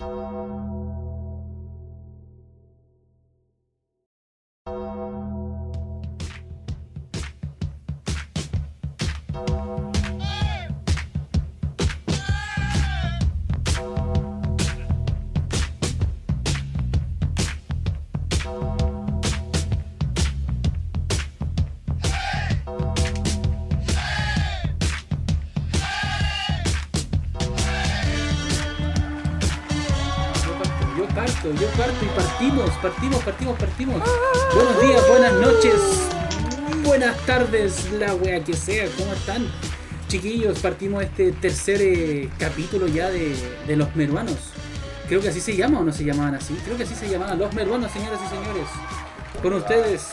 Yo parto, y partimos, partimos, partimos, partimos. Buenos días, buenas noches, buenas tardes, la wea que sea, ¿cómo están? Chiquillos, partimos este tercer eh, capítulo ya de, de Los Meruanos. Creo que así se llama o no se llamaban así. Creo que así se llamaban Los Meruanos, señoras y señores. Con ustedes,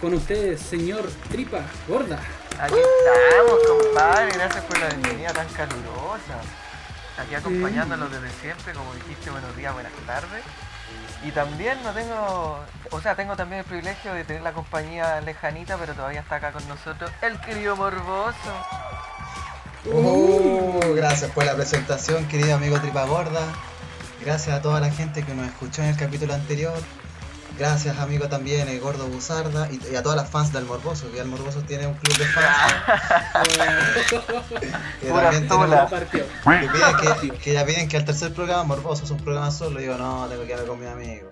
con ustedes, señor Tripa Gorda. Aquí estamos, compadre. Gracias por la bienvenida tan calurosa. Aquí acompañándolos desde siempre, como dijiste, buenos días, buenas tardes. Y también no tengo, o sea, tengo también el privilegio de tener la compañía lejanita, pero todavía está acá con nosotros el querido Morboso. Uh, gracias por la presentación, querido amigo Tripa Gorda. Gracias a toda la gente que nos escuchó en el capítulo anterior. Gracias, amigo, también el Gordo Buzarda y, y a todas las fans del Morboso, que el Morboso tiene un club de fans. que también tenemos- que, piden que, que ya piden que al tercer programa Morboso es un programa solo. Y digo, no, tengo que hablar con mi amigo.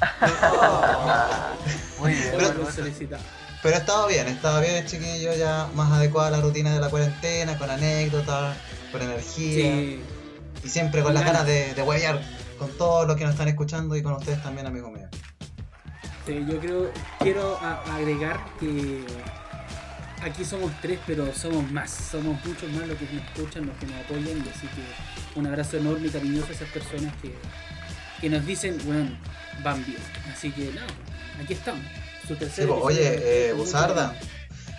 Muy bien, Pero- solicitado. Pero estaba bien, estaba bien el chiquillo, ya más adecuada a la rutina de la cuarentena, con anécdotas, con energía. Sí. Y siempre con Con las ganas. ganas de, de huevear con todos los que nos están escuchando y con ustedes también, amigos míos. Sí, yo creo, quiero agregar que aquí somos tres, pero somos más, somos muchos más los que nos escuchan, los que nos apoyan, y así que un abrazo enorme y cariñoso a esas personas que, que nos dicen, bueno, van bien. Así que no, aquí estamos. Su tercer Sí, pues, oye, eh, Buzarda,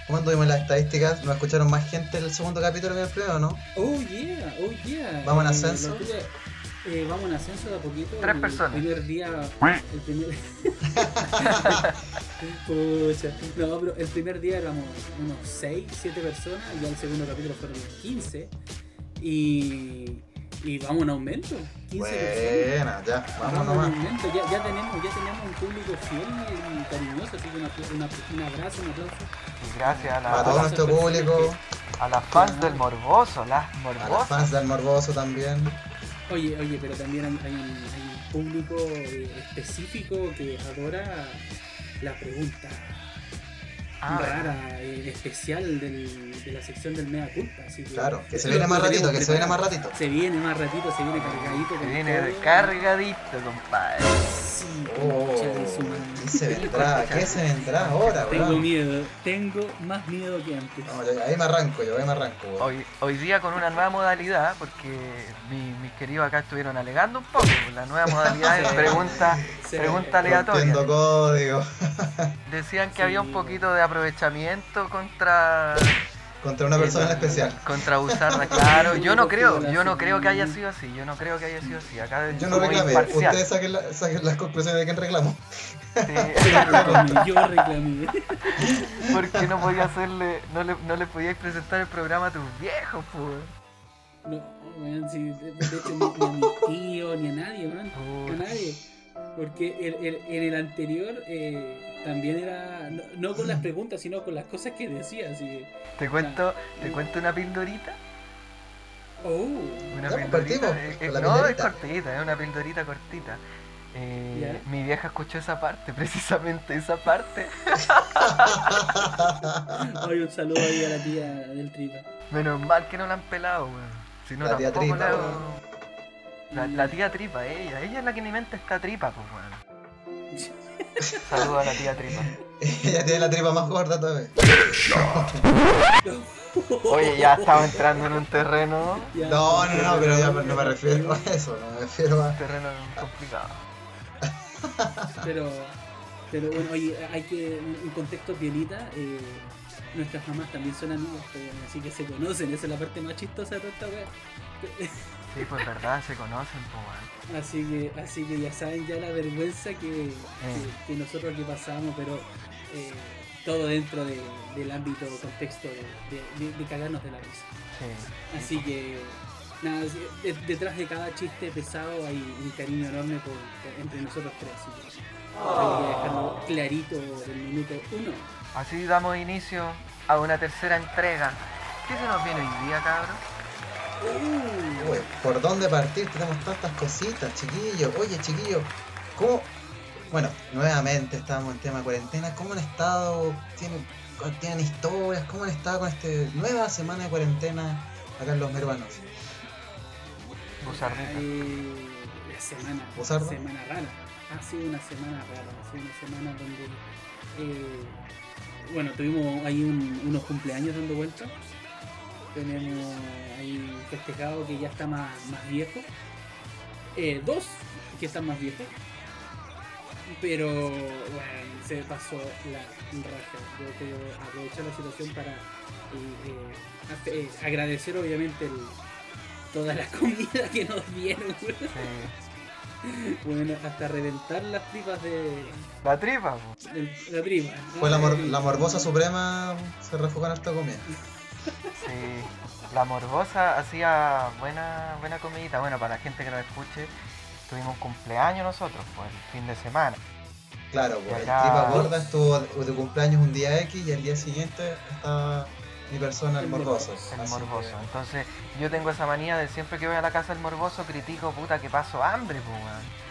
¿cómo anduvimos las estadísticas? ¿Nos escucharon más gente en el segundo capítulo que en el primero, no? Oh yeah, oh yeah. ¿Vamos en Eh, ascenso? Eh, vamos en ascenso de a poquito. Tres El personas. primer día. El primer. Pucha. No, pero el primer día éramos unos 6, 7 personas. Y ya el segundo capítulo fueron 15. Y. Y vamos en aumento. 15 personas. Buena, ya, vamos Vamos en nomás. aumento. Ya, ya, tenemos, ya tenemos un público fiel y cariñoso. Así que una- una- un abrazo, un aplauso. Y gracias a, la- Para todo nuestro personas público, a las fans del Morboso, las a las Morbosas. fans del Morboso también. Oye, oye, pero también hay, un público eh, específico que adora la pregunta Ah, rara, eh, especial del- de la sección del Mea Culpa. Así que Claro, que se viene más ratito, que se viene más ratito. Se viene más ratito, se viene cargadito. Se viene todo. recargadito, compadre. Sí, Oh, de. ¿qué se vendrá? ¿Qué se vendrá ahora, Tengo miedo, tengo más miedo que antes. No, yo- ahí me arranco yo, ahí me arranco. Hoy, hoy día con una nueva modalidad, porque mi- mis queridos acá estuvieron alegando un poco. La nueva modalidad es Sí. pregunta, pregunta aleatoria. Código Decían que Sí, había un poquito de aprovechamiento contra contra una persona en especial. contra Buzarda, claro. Yo no creo, yo no creo que haya sido así. Yo no creo que haya sido así. Acá Yo no reclamé, ustedes saquen, la- saquen las conclusiones de quién reclamó. Sí, Yo reclamé, porque no podía hacerle, no le, no le podíais presentar el programa a tus viejos, pues. No, weón, sí, de, de hecho ni, ni a mi tío, ni a nadie, man. A nadie. Porque el- el- en el anterior eh, también era, no, no con las preguntas, sino con las cosas que decía. Así que, Te cuento, te cuento una pildorita. oh, Una pues, pildorita. eh, eh, no, es cortita, es una pildorita cortita. Eh, mi vieja escuchó esa parte, precisamente esa parte. Ay, un saludo ahí a la tía del tripa. Menos mal que no la han pelado, weón. Si no, La tampoco Tripa, la-. La, la tía tripa, ella. Ella es la que en mi mente está tripa, pues, weón. Saludos a la tía tripa. Ella tiene la tripa más gorda todavía. Oye, ya estaba entrando en un terreno. No, no, no, pero ya no me refiero a eso, no me refiero a... Un terreno complicado. Pero, pero bueno, oye, hay que, en contexto pielita, eh, nuestras mamás también son amigas, pues, así que se conocen, esa es la parte más chistosa de toda esta wea. Sí, pues verdad, se conocen, weón. Así que, así que ya saben ya la vergüenza que, que, que nosotros que pasamos, pero eh, todo dentro de- del ámbito, contexto de, de- de- cagarnos de la risa. Sí. Así que Nada, detrás de cada chiste pesado hay un cariño enorme por, por- entre nosotros tres. así que hay que dejarlo clarito del minuto uno. Así damos inicio a una tercera entrega. ¿Qué se nos viene hoy día, cabrón? Uh, Uy, ¿por dónde partir? Tenemos tantas cositas, chiquillos. Oye, chiquillos, ¿cómo? Bueno, nuevamente estamos en tema cuarentena. ¿Cómo han estado? ¿Tienen, tienen historias? ¿Cómo han estado con esta nueva semana de cuarentena acá en los meruanos? Buzardita. eh, la semana, ¿Buzardo? semana rara. Ha sido una semana rara, ha sido una semana donde, eh, bueno, tuvimos ahí un- unos cumpleaños dando vueltas. Tenemos ahí festejado que ya está más, más viejo. Eh, dos que están más viejos. Pero bueno, se pasó la raja. Yo quiero aprovechar la situación para eh, eh, eh, agradecer obviamente el- toda la comida que nos dieron. Sí. Bueno, hasta reventar las tripas de, La tripa, la tripa. Fue la, mor- la morbosa suprema, se refugó en esta comida. Sí. La morbosa hacía buena, buena comidita. Bueno, para la gente que nos escuche, tuvimos un cumpleaños nosotros, pues, el fin de semana. Claro, pues el acá- tripa gorda estuvo de cumpleaños un día X y el día siguiente está mi persona, el morboso. El morboso. que- Entonces, yo tengo esa manía de siempre que voy a la casa del morboso, critico, puta, que paso hambre, pues,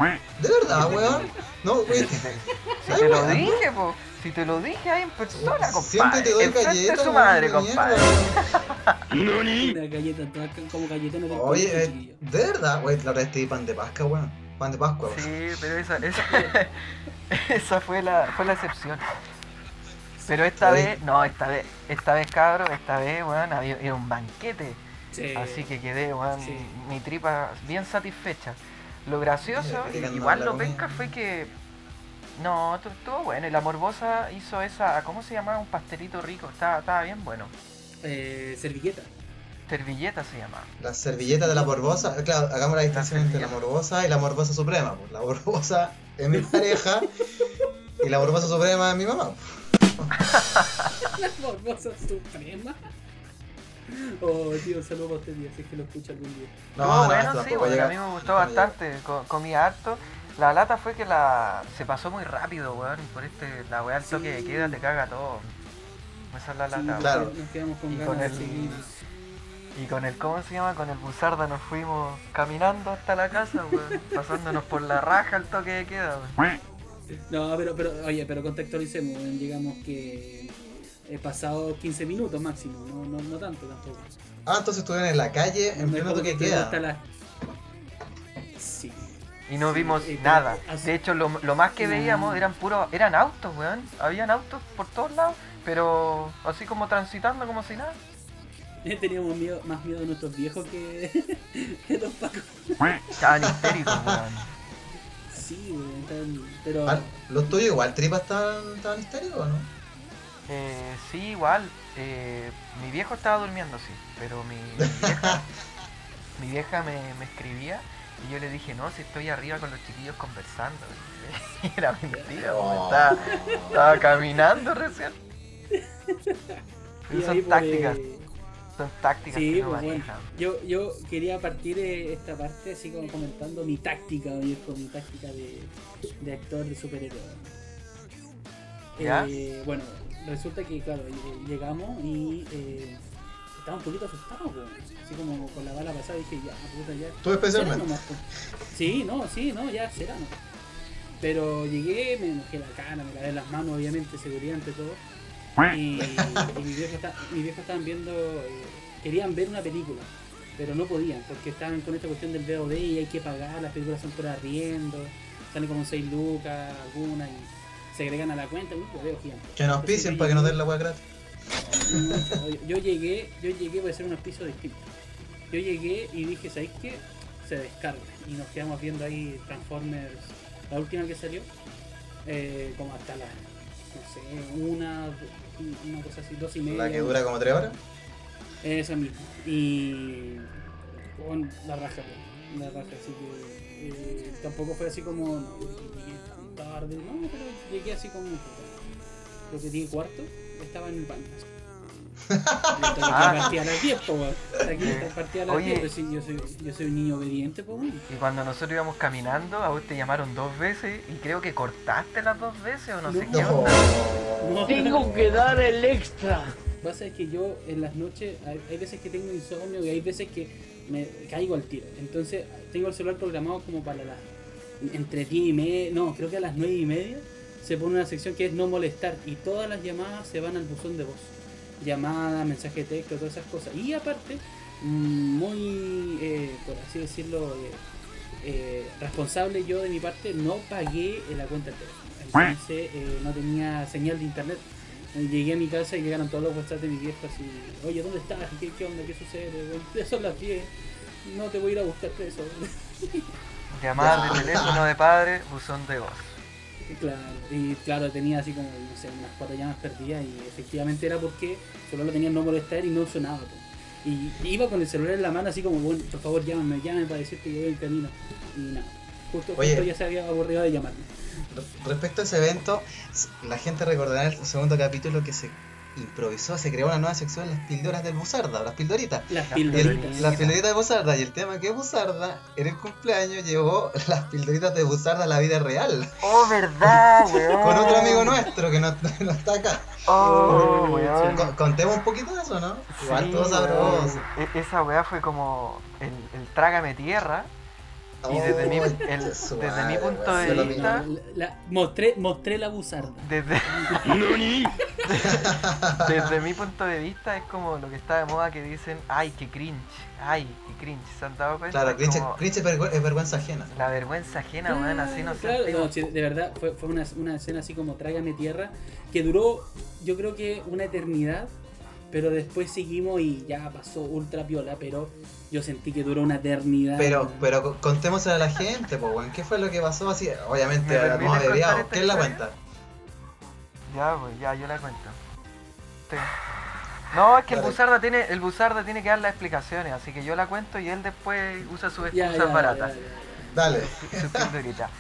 weón. ¿De verdad, weón? No, Si güey. te, si Ay, te lo weón. dije, po. Si te lo dije ahí en persona, compadre. Siempre te doy galletas. su weón, madre, de compadre. Una galleta, como galletona del Oye, eh, de verdad, güey, la te di pan de Pascua, weón. Pan de Pascua, weón. Sí, pero esa, esa, esa fue la, fue la excepción. Pero esta Oye. vez, no, esta vez, esta vez cabrón, esta vez, weón, había, era un banquete. Sí. Así que quedé, weón, sí. mi tripa bien satisfecha. Lo gracioso, igual lo penca fue que. No, tu- estuvo bueno. Y la morbosa hizo esa. ¿Cómo se llamaba? Un pastelito rico. Estaba, estaba bien bueno. Eh, servilleta. Servilleta se llamaba. La servilleta de la morbosa, claro, hagamos la distinción entre la morbosa y la morbosa suprema. Pues. La morbosa es mi pareja y la morbosa suprema es mi mamá. La morbosa suprema. Oh, tío, un saludo para usted, tío, si es que lo escucha algún día. No, bueno, sí, llega- a mí me gustó bastante. co- comí harto. La lata fue que la se pasó muy rápido, weón. Y por este, la weá al toque de Sí. queda te caga todo. Esa es la Sí, lata, Claro. weón. Nos quedamos con Y ganas con de el- seguir. Y con el, ¿cómo se llama? Con el buzarda nos fuimos caminando hasta la casa, weón. pasándonos por la raja al toque de queda, weón. No, pero, pero, oye, pero contextualicemos, weón, digamos que he pasado 15 minutos máximo, no, no, no tanto tampoco. Ah, entonces estuvieron en la calle en No pleno toque que queda. hasta Sí. Y no Sí, vimos eh, nada. así- De hecho, lo, lo más que veíamos eran puros, eran autos, weón. Habían autos por todos lados, pero así como transitando como si nada. Teníamos miedo, más miedo de nuestros viejos que, que los pacos. Estaban histéricos, weón. Sí, weón, tan- pero... Ah, Los tuyos igual, tripas estaban, estaban histéricos, ¿o ¿no? Eh, sí, igual. eh, mi viejo estaba durmiendo, sí, pero mi, mi vieja, mi vieja me, me escribía y yo le dije, no, si estoy arriba con los chiquillos conversando. Y era mentira, Oh. estaba, estaba caminando recién. y Son pues, tácticas, eh, son tácticas Sí, que pues bueno, yo, yo quería partir eh, esta parte así como comentando mi táctica, viejo, mi táctica de, de actor de superhéroe. Eh, bueno, resulta que, claro, llegamos y eh, estaba un poquito asustado, pues. así como con la bala pasada dije, ya, puta, ya. Tú especialmente. nomás, pues. Sí, no, sí, no, ya será nomás. Pero llegué, me mojé la cara, me lavé las manos, obviamente, seguridad ante todo. Y, y mi, viejo está- mi viejo estaban viendo, eh, querían ver una película, pero no podían, porque estaban con esta cuestión del VOD y hay que pagar, las películas son por arriendo, salen como 6 lucas, algunas, y se agregan a la cuenta, hueveo gigante. Que nos pisen para que nos den la hueá gratis. Yo- yo llegué, yo llegué para hacer un auspicio distinto. Yo llegué y dije, ¿sabéis qué? Se descarga. Y nos quedamos viendo ahí Transformers, la última que salió, eh, como hasta la, no sé, una, una cosa así, dos y media. La que dura como tres horas. Eso mismo. Y con la raja, pues, la raja, así que eh, tampoco fue así como, no, llegué tan tarde, no, pero llegué así como, creo que 10 cuarto, estaba en el baño. Ah. que partir a las 10, po, weón. Aquí Eh, está partida a las oye. 10, pues sí, yo soy, yo soy un niño obediente, po. Y cuando nosotros íbamos caminando, a vos te llamaron dos veces y creo que cortaste las dos veces o no, sé qué No. onda. No, Tengo que dar el extra. Pasa es que yo en las noches, hay, hay veces que tengo insomnio y hay veces que me caigo al tiro. Entonces tengo el celular programado como para las entre 10 y media, no, creo que a las 9 y media se pone una sección que es no molestar y todas las llamadas se van al buzón de voz. Llamada, mensaje de texto, todas esas cosas. Y aparte, muy, eh, por así decirlo, eh, eh, responsable yo de mi parte, no pagué la cuenta del teléfono. Entonces eh, no tenía señal de internet. Llegué a mi casa y llegaron todos los WhatsApp de mi vieja así, oye, ¿dónde estás? ¿Qué, onda? ¿Qué sucede? Ya son las 10, no te voy a ir a buscar preso. Llamadas de teléfono de padre, buzón de voz. Claro, y claro, tenía así como, no sé, unas cuatro llamas perdidas y efectivamente era porque solo lo tenía en no molestar y no sonaba. po. Y iba con el celular en la mano así como, bueno, por favor llámame, llámame para decirte que voy en camino. Y nada, justo, Oye. justo ya se había aburrido de llamarme. Respecto a ese evento, la gente recordará el segundo capítulo que se improvisó, se creó una nueva sección, las píldoras del Buzarda, las pildoritas. Las pildoritas. las pildoritas de Buzarda, y el tema que Buzarda, en el cumpleaños, llevó las pildoritas de Buzarda a la vida real. Oh, verdad, weón. Con otro amigo nuestro que no, no está acá. Oh, weón. Co- Contemos un poquito de eso, ¿no? Igual Sí, todo weón. sabroso. E- Esa weá fue como el, el trágame tierra. Y desde mi- Oh, el- desde mi punto de vista- mismo. La- la- mostré, mostré la buzarda. Desde, desde mi punto de vista es como lo que está de moda que dicen, ay, qué cringe, ay, qué cringe. ¿Se han dado cuenta? Claro, Es cringe, como cringe es, vergü- es vergüenza ajena. La vergüenza ajena, weón, así no Claro, sé. no, sí, de verdad, fue, fue una, una escena así como Trágame Tierra, que duró, yo creo que una eternidad, pero después seguimos y ya pasó ultra piola, pero yo sentí que duró una eternidad. Pero, pero co- contémosle a la gente, pues, ¿qué fue lo que pasó? Así, obviamente, ¿Me permites no esta ¿Quién la historia? cuenta? Ya, pues, ya, yo la cuento. Sí. No, es que el. Buzarda tiene, el Buzarda tiene que dar las explicaciones, así que yo la cuento y él después usa sus Ya, excusas ya, baratas. ya, ya. Dale. Sus pildoritas.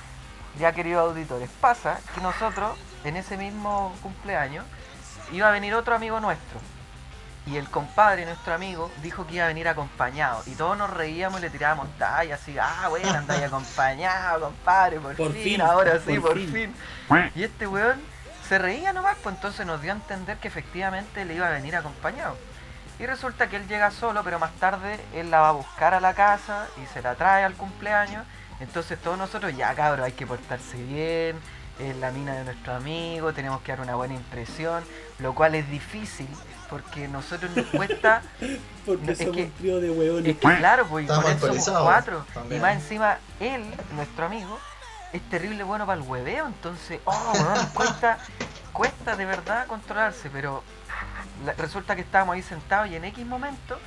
Ya, queridos auditores, pasa que nosotros, en ese mismo cumpleaños, iba a venir otro amigo nuestro. Y el compadre, nuestro amigo, dijo que iba a venir acompañado. Y todos nos reíamos y le tirábamos talla así, ah, bueno, andáis acompañado, compadre, por, Por fin, fin, ahora sí, por por fin". fin. Y este weón se reía nomás, pues entonces nos dio a entender que efectivamente le iba a venir acompañado. Y resulta que él llega solo, pero más tarde él la va a buscar a la casa y se la trae al cumpleaños. Entonces todos nosotros, ya cabros, hay que portarse bien, es la mina de nuestro amigo, tenemos que dar una buena impresión, lo cual es difícil porque nosotros nos cuesta Porque Es somos que- un trío de hueones. es que claro, pues con él somos cuatro. también. Y más encima, él, nuestro amigo, es terrible bueno para el hueveo, entonces, oh, cuesta, cuesta de verdad controlarse, pero la- resulta que estábamos ahí sentados y en X momento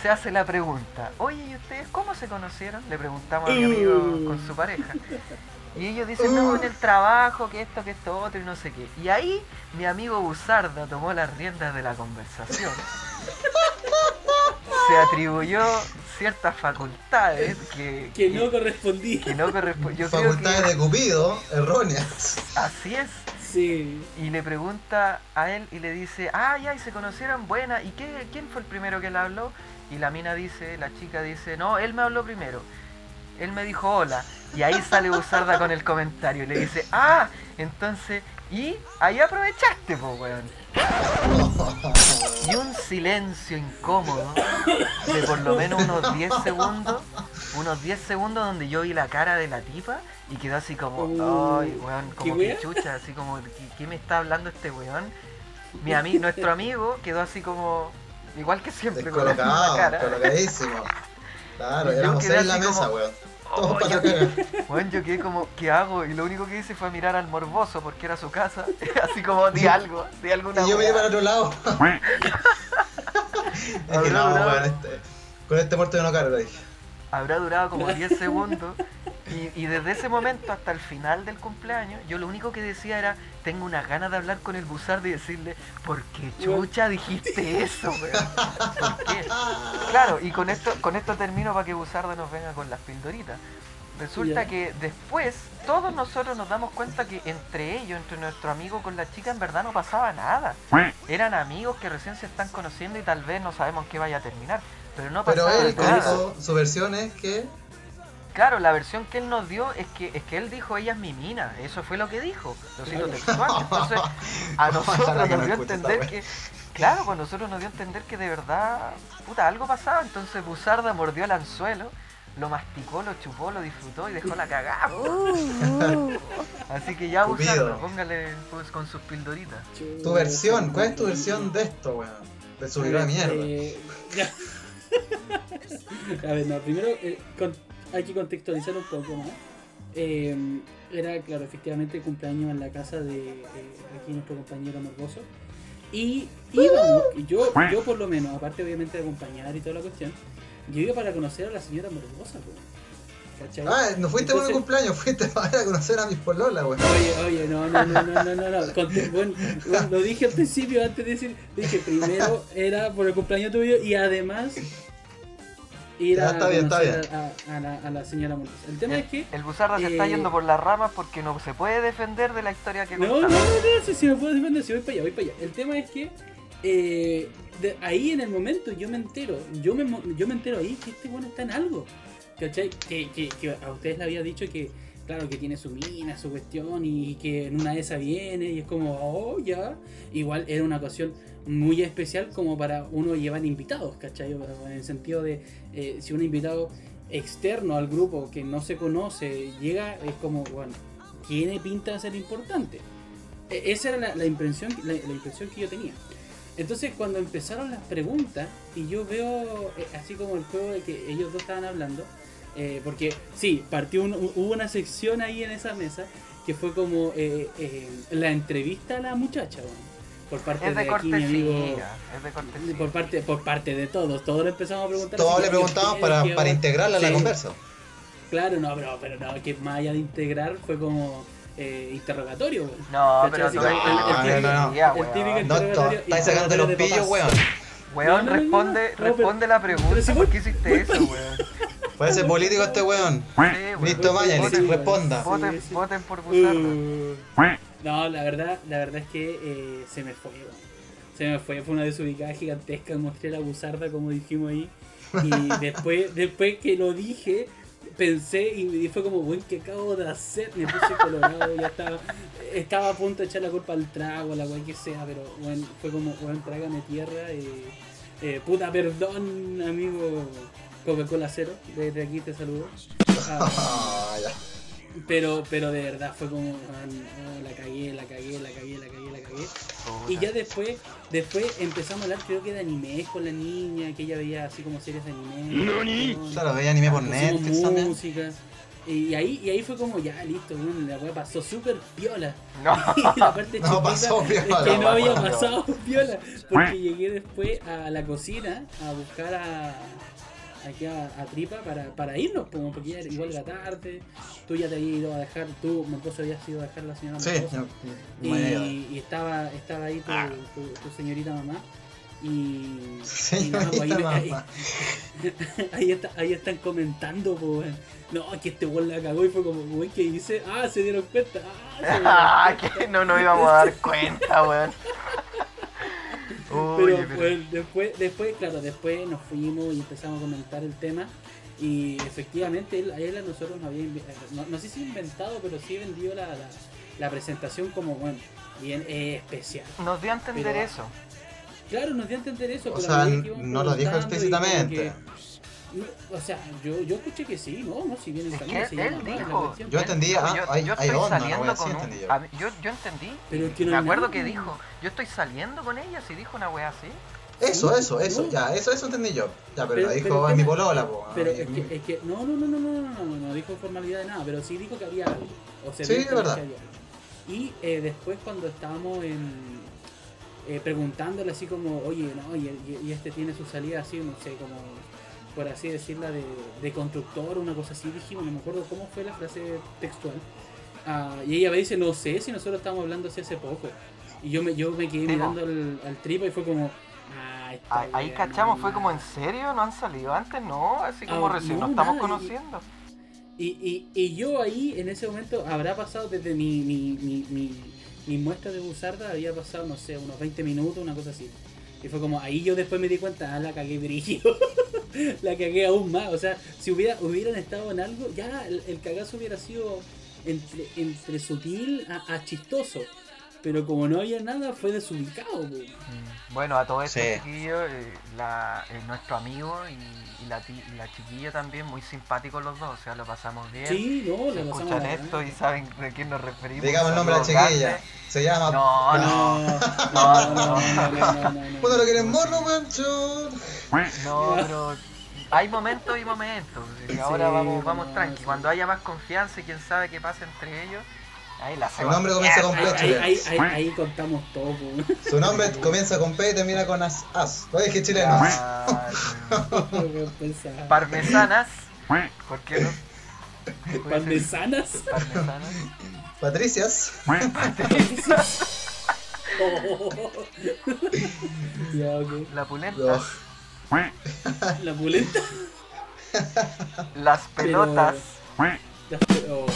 se hace la pregunta, oye, ¿y ustedes cómo se conocieron? Le preguntamos a mi amigo con su pareja. Y ellos dicen, no, en el trabajo, que esto, que esto, otro y no sé qué. Y ahí mi amigo Busarda tomó las riendas de la conversación. Se atribuyó ciertas facultades que, que no correspondía. que no corresponden. Yo creo Facultades que de Cupido, erróneas. así es. Sí. Y le pregunta a él y le dice, ah, ya, y se conocieron, buena. ¿Y qué, quién fue el primero que le habló? Y la mina dice, la chica dice, no, él me habló primero. Él me dijo hola. Y ahí sale Busarda con el comentario. Y le dice, ah, entonces, y ahí aprovechaste, pues, weón. Y un silencio incómodo de por lo menos unos 10 segundos. Unos 10 segundos donde yo vi la cara de la tipa y quedó así como, Uh, ay, weón, ¿qué como que chucha, así como, ¿qué, me está hablando este weón? Mi ami- nuestro amigo quedó así como, igual que siempre, con la misma Descolocado, cara. colocadísimo. Claro, éramos quedé seis en la mesa, como, weón. Oh, yo. Weón, yo quedé como, ¿qué hago? Y lo único que hice fue mirar al morboso porque era su casa. Así como, di algo, di alguna Y yo me iba para otro lado. es que no, weón, este, con este muerto yo no cargo, dije. Habrá durado como 10 segundos. Y, y desde ese momento hasta el final del cumpleaños, yo lo único que decía era, tengo unas ganas de hablar con el buzardo y decirle, ¿por qué chucha dijiste eso, weón? ¿Por qué? Claro, y con esto, con esto termino para que Buzardo nos venga con las pildoritas. Resulta que después todos nosotros nos damos cuenta que entre ellos, entre nuestro amigo con la chica, en verdad no pasaba nada. Eran amigos que recién se están conociendo y tal vez no sabemos qué vaya a terminar. Pero no Pero pasaba él su versión es que Claro, la versión que él nos dio es que es que él dijo ella es mi mina, eso fue lo que dijo, lo cito Claro. textual. Entonces, a nosotros nos no dio a entender que, claro, pues nosotros nos dio a entender que de verdad, puta, algo pasaba. Entonces Buzarda mordió el anzuelo, lo masticó, lo chupó, lo disfrutó y dejó la cagada. Así que ya. Buzarda, póngale pues, con sus pildoritas. tu versión, ¿cuál es tu versión de esto, weón? De su video de mierda. A ver, no, primero eh, con- hay que contextualizar un poco más. Eh, era, claro, efectivamente el cumpleaños en la casa de eh, aquí nuestro compañero Morboso. Y íbamos, yo, yo por lo menos, aparte obviamente de acompañar y toda la cuestión, yo iba para conocer a la señora Morbosa, po. ¿Cachai? Ah, no fuiste por mi cumpleaños, fuiste para conocer a mis pololas, weón. Oye, oye, no, no, no, no, no, no, no. Conte- bueno, bueno, lo dije al principio, antes de decir, dije primero era por el cumpleaños tuyo y además ir Ya, a, está bien, está conocer a, a la, a la señora Montes. El tema es que... El Buzarda se está Eh, yendo por las ramas porque no se puede defender de la historia que No, no, no, no, si, si me puedo defender, si voy para allá, voy para allá. El tema es que eh, de- ahí en el momento yo me entero, yo me, mo- yo me entero ahí que este bueno está en algo. ¿Cachai? Que, a ustedes le había dicho que, claro, que tiene su mina, su cuestión y que en una de esas viene y es como, oh, ya. Igual era una ocasión muy especial como para uno llevar invitados, ¿cachai? En el sentido de, eh, si un invitado externo al grupo que no se conoce llega, es como, bueno, tiene pinta de ser importante. E- Esa era la, impresión, la impresión que yo tenía. Entonces cuando empezaron las preguntas y yo veo eh, así como el juego de que ellos dos estaban hablando, eh, porque sí, partió un- hubo una sección ahí en esa mesa que fue como eh, eh, la entrevista a la muchacha, bueno, por parte Es de de aquí mi amigo, cortesía, es de cortesía. por parte, por parte de todos, todos le empezamos a preguntar. Todos le "Oye, preguntamos ¿ustedes para, para onda?". integrarla a la conversa. Claro, no, pero, pero no, que más allá de integrar fue como eh, interrogatorio, weón. No, pero no, el- el no, típico- no, no. Estáis sacando los pillos, weón. Weón, No, no, no, responde, no, no, pero- responde la pregunta. ¿Por qué hiciste eso, weón? Parece político este weón. Listo, sí, responda. Voten, voten por Buzarda. Uh, no, la verdad, la verdad es que eh, se me fue. Se me fue, fue una desubicada gigantesca, mostré la buzarda como dijimos ahí. Y después, después que lo dije, pensé y fue como, buen que acabo de hacer? Me puse colorado, ya estaba, estaba a punto de echar la culpa al trago, la weá que sea, pero bueno, fue como, weón, trágame tierra. eh, eh, puta, perdón, amigo Coca-Cola Cero, desde aquí te saludo. Ah, pero, pero de verdad fue como, no, la cagué, la cagué, la cagué, la cagué, la cagué. Y ya después, después empezamos a hablar creo que de anime con la niña, que ella veía así como series de anime. con- Claro, veía anime por Netflix música. Y ahí, y ahí fue como ya, listo, bueno, la weá pasó súper piola. No, Y la parte No pasó es piola, que no había pasado piola. Porque llegué después a la cocina a buscar a aquí a, a Tripa para, para irnos, como porque ya era- igual era tarde, tú ya te habías ido a dejar, tú, mi esposo habías ido a dejar a la señora Sí, no. Y, y estaba, estaba ahí tu, Ah. tu, tu señorita mamá. Y, y Señorita pues ahí, ahí, ahí está- ahí están comentando, pues, no, que este weón la cagó y fue como, weón, ¿qué hice? Ah, se dieron cuenta. Ah, se dieron Ah, cuenta. que no nos íbamos a dar cuenta, weón. Pero, pero- pues, después, después, claro, después nos fuimos y empezamos a comentar el tema. Y efectivamente, él, a él a nosotros nos había no, no sé si inventado, pero sí vendió la, la, la presentación como, bueno, bien eh, especial. nos dio a entender pero- eso. Claro, nos dio a entender eso. O pero sea, no lo dijo explícitamente. O sea, yo, yo escuché que sí, ¿no? no si bien que camino él, se llama la dijo. Yo entendí, ah, yo, hay- yo hay estoy onda, saliendo sí con un. entendí yo. a yo, yo entendí. Pero es que no me acuerdo nada. que dijo, yo estoy saliendo con ella, si dijo una wea así. Eso, Sí, eso, eso, no. ya, eso, eso entendí yo. Ya, pero, Pero- pero dijo el en mi polola, po. Pero es que, es que no, no, no, no, no, no, no, no, no dijo formalidad de nada, pero sí dijo que había algo. O sea, Sí, es verdad. que había algo. Y eh, después cuando estábamos en, eh, preguntándole así como, oye, no, y este tiene su salida así, no sé, como, por así decirla, de, de constructor, una cosa así, dijimos, no me acuerdo cómo fue la frase textual. Ah, y ella me dice, no sé si nosotros estábamos hablando así hace poco. Y yo me, yo me quedé Sí, mirando al, al tripa y fue como, ah, Ahí, cachamos, no fue como, nada". ¿en serio? ¿No han salido antes? No, así como Ah, recién no, nos estamos nada, conociendo. Y, y, y yo ahí, en ese momento, habrá pasado desde mi, mi, mi, mi, mi muestra de buzarda, había pasado, no sé, unos 20 minutos, una cosa así. Y fue como, ahí yo después me di cuenta, ah, la cagué brígido. la cagué aún más. O sea, si hubiera, hubieran estado en algo, ya el, el cagazo hubiera sido entre, entre sutil a, a chistoso. Pero como no había nada, fue desubicado. po. Mm, Bueno, a todo esto, Sí. chiquillo, eh, la, eh, nuestro amigo y, y la, ti- y la chiquilla también, muy simpáticos los dos, o sea, lo pasamos bien. Sí, no, la pasamos escuchan bacán. esto y saben de quién nos referimos. Digamos el nombre de la chiquilla. grandes. Se llama. No, no, No, no, no, no, no, no, no, no. ¿Cuándo lo quieren morro, mancho? no, pero hay momentos y momentos. y ahora Sí, vamos, vamos no, tranqui. Cuando haya más confianza y quién sabe qué pasa entre ellos, ahí la Su nombre comienza con P, ahí, chileno. ahí, ahí, ahí contamos todo. po. Su nombre comienza con P y termina con as. as. Oye, que chileno. Ah. Parmesanas. ¿Por qué no? Parmesanas. Parmesanas. Patricias. Oh. ya. La pulenta. No. La pulenta. Las pelotas. Las pe- oh.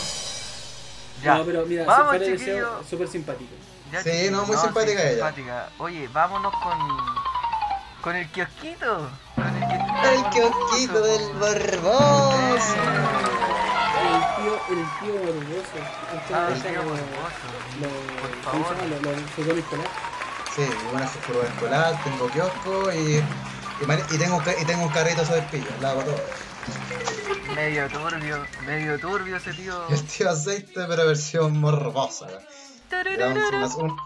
Ya. No, pero mira, Vamos, súper simpático. Ya, Sí, no, muy simpática ella. simpática. Oye, vámonos con. Con el kiosquito. Con el kiosquito. El del kiosquito Barboso, del. Barboso. El tío, el tío morboso. Usted Ah, el tío morboso. lo- Por ¿cómo se favor. Lo- lo- furgón escolar. Sí, una furgo escolar, tengo kiosco y. Y, y tengo, y tengo un carrito de espillo, lo hago todo. Medio turbio, medio turbio ese tío. El tío aceite, pero versión morbosa. Un-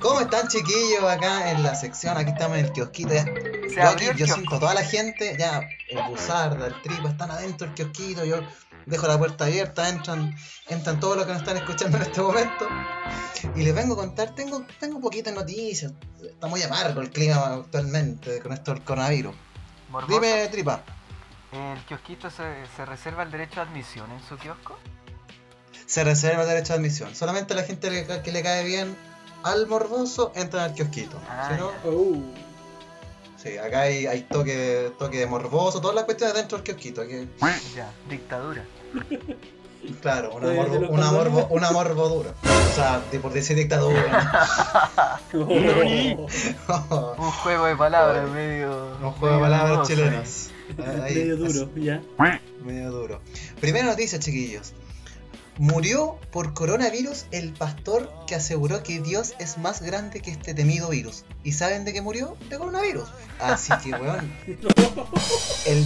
¿Cómo están chiquillos acá en la sección? Aquí estamos en el kiosquito. Ya. Yo aquí, yo siento a toda la gente, ya, el Buzarda, el Tripa, están adentro del kiosquito, yo dejo la puerta abierta, entran, entran todos los que nos están escuchando en este momento. Y les vengo a contar, tengo, tengo poquitas noticias. Está muy amargo el clima actualmente con esto del coronavirus. Morboso. Dime, Tripa. ¿El kiosquito se, se reserva el derecho de admisión en su kiosco? Se reserva el derecho de admisión. Solamente la gente que le cae bien al morboso entra al kiosquito. Ah, Si no, sí, acá hay, hay toque, toque de morboso, todas las cuestiones dentro del kiosquito. que- Ya, dictadura. claro, una, morbo, una, morbo, una morbo dura. O sea, de- por decir dictadura. Oh. Un juego de palabras Oye, medio. Un juego de palabras chilenas. Ahí, Medio duro, ya. Medio duro. Primera noticia, chiquillos. Murió por coronavirus el pastor que aseguró que Dios es más grande que este temido virus. ¿Y saben de qué murió? De coronavirus. Así que, weón. El,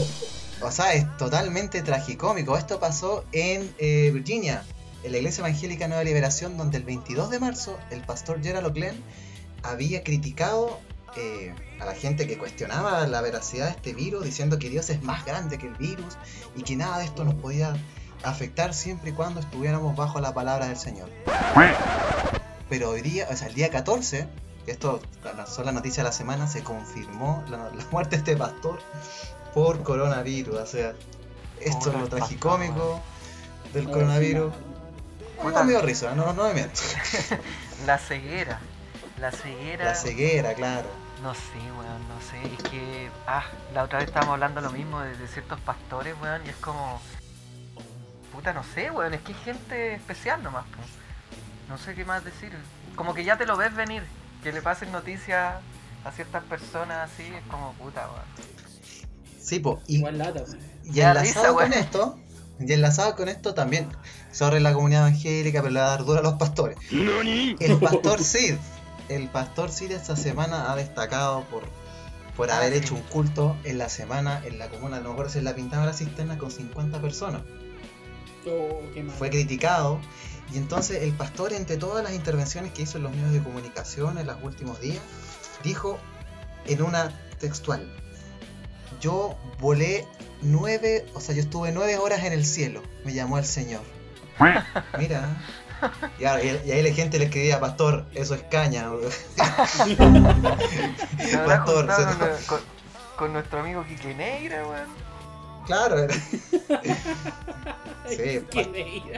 o sea, es totalmente tragicómico. Esto pasó en eh, Virginia, en la Iglesia Evangélica Nueva Liberación, donde el 22 de marzo el pastor Gerald O'Glenn había criticado eh, a la gente que cuestionaba la veracidad de este virus, diciendo que Dios es más grande que el virus y que nada de esto nos podía afectar siempre y cuando estuviéramos bajo la palabra del Señor. Pero hoy día, o sea, el día 14, que esto la- son las noticias de la semana, se confirmó la, la muerte de este pastor por coronavirus. O sea, esto es lo tragicómico del coronavirus. mí me dio risa, no, no me miento. La ceguera. La ceguera. La ceguera, claro. No sé, weón, no sé. Es que. Ah, la otra vez estábamos hablando lo mismo de, de ciertos pastores, weón, y es como. Puta, no sé, weón, es que hay gente especial nomás. No sé qué más decir. Como que ya te lo ves venir. Que le pasen noticias a ciertas personas así, es como puta, weón. Sí, po, y, Igual lata, pues. y Ya enlazado risa, con weón. esto, y enlazado con esto también, sobre la comunidad evangélica, pero le va a dar duro a los pastores. El pastor Sid, el pastor Sid esta semana ha destacado por, por Ah, haber hecho un culto en la semana en la comuna, a lo mejor se la pintaba la cisterna con 50 personas. Oh, qué mal. Fue criticado y entonces el pastor entre todas las intervenciones que hizo en los medios de comunicación en los últimos días, dijo en una textual, yo volé nueve, o sea, yo estuve nueve horas en el cielo, me llamó el Señor. Mira. Y, ahora- y- y ahí la gente le escribía, pastor, eso es caña. Pastor, se- con, nuestro amigo Quique Negra, weón. claro, Sí,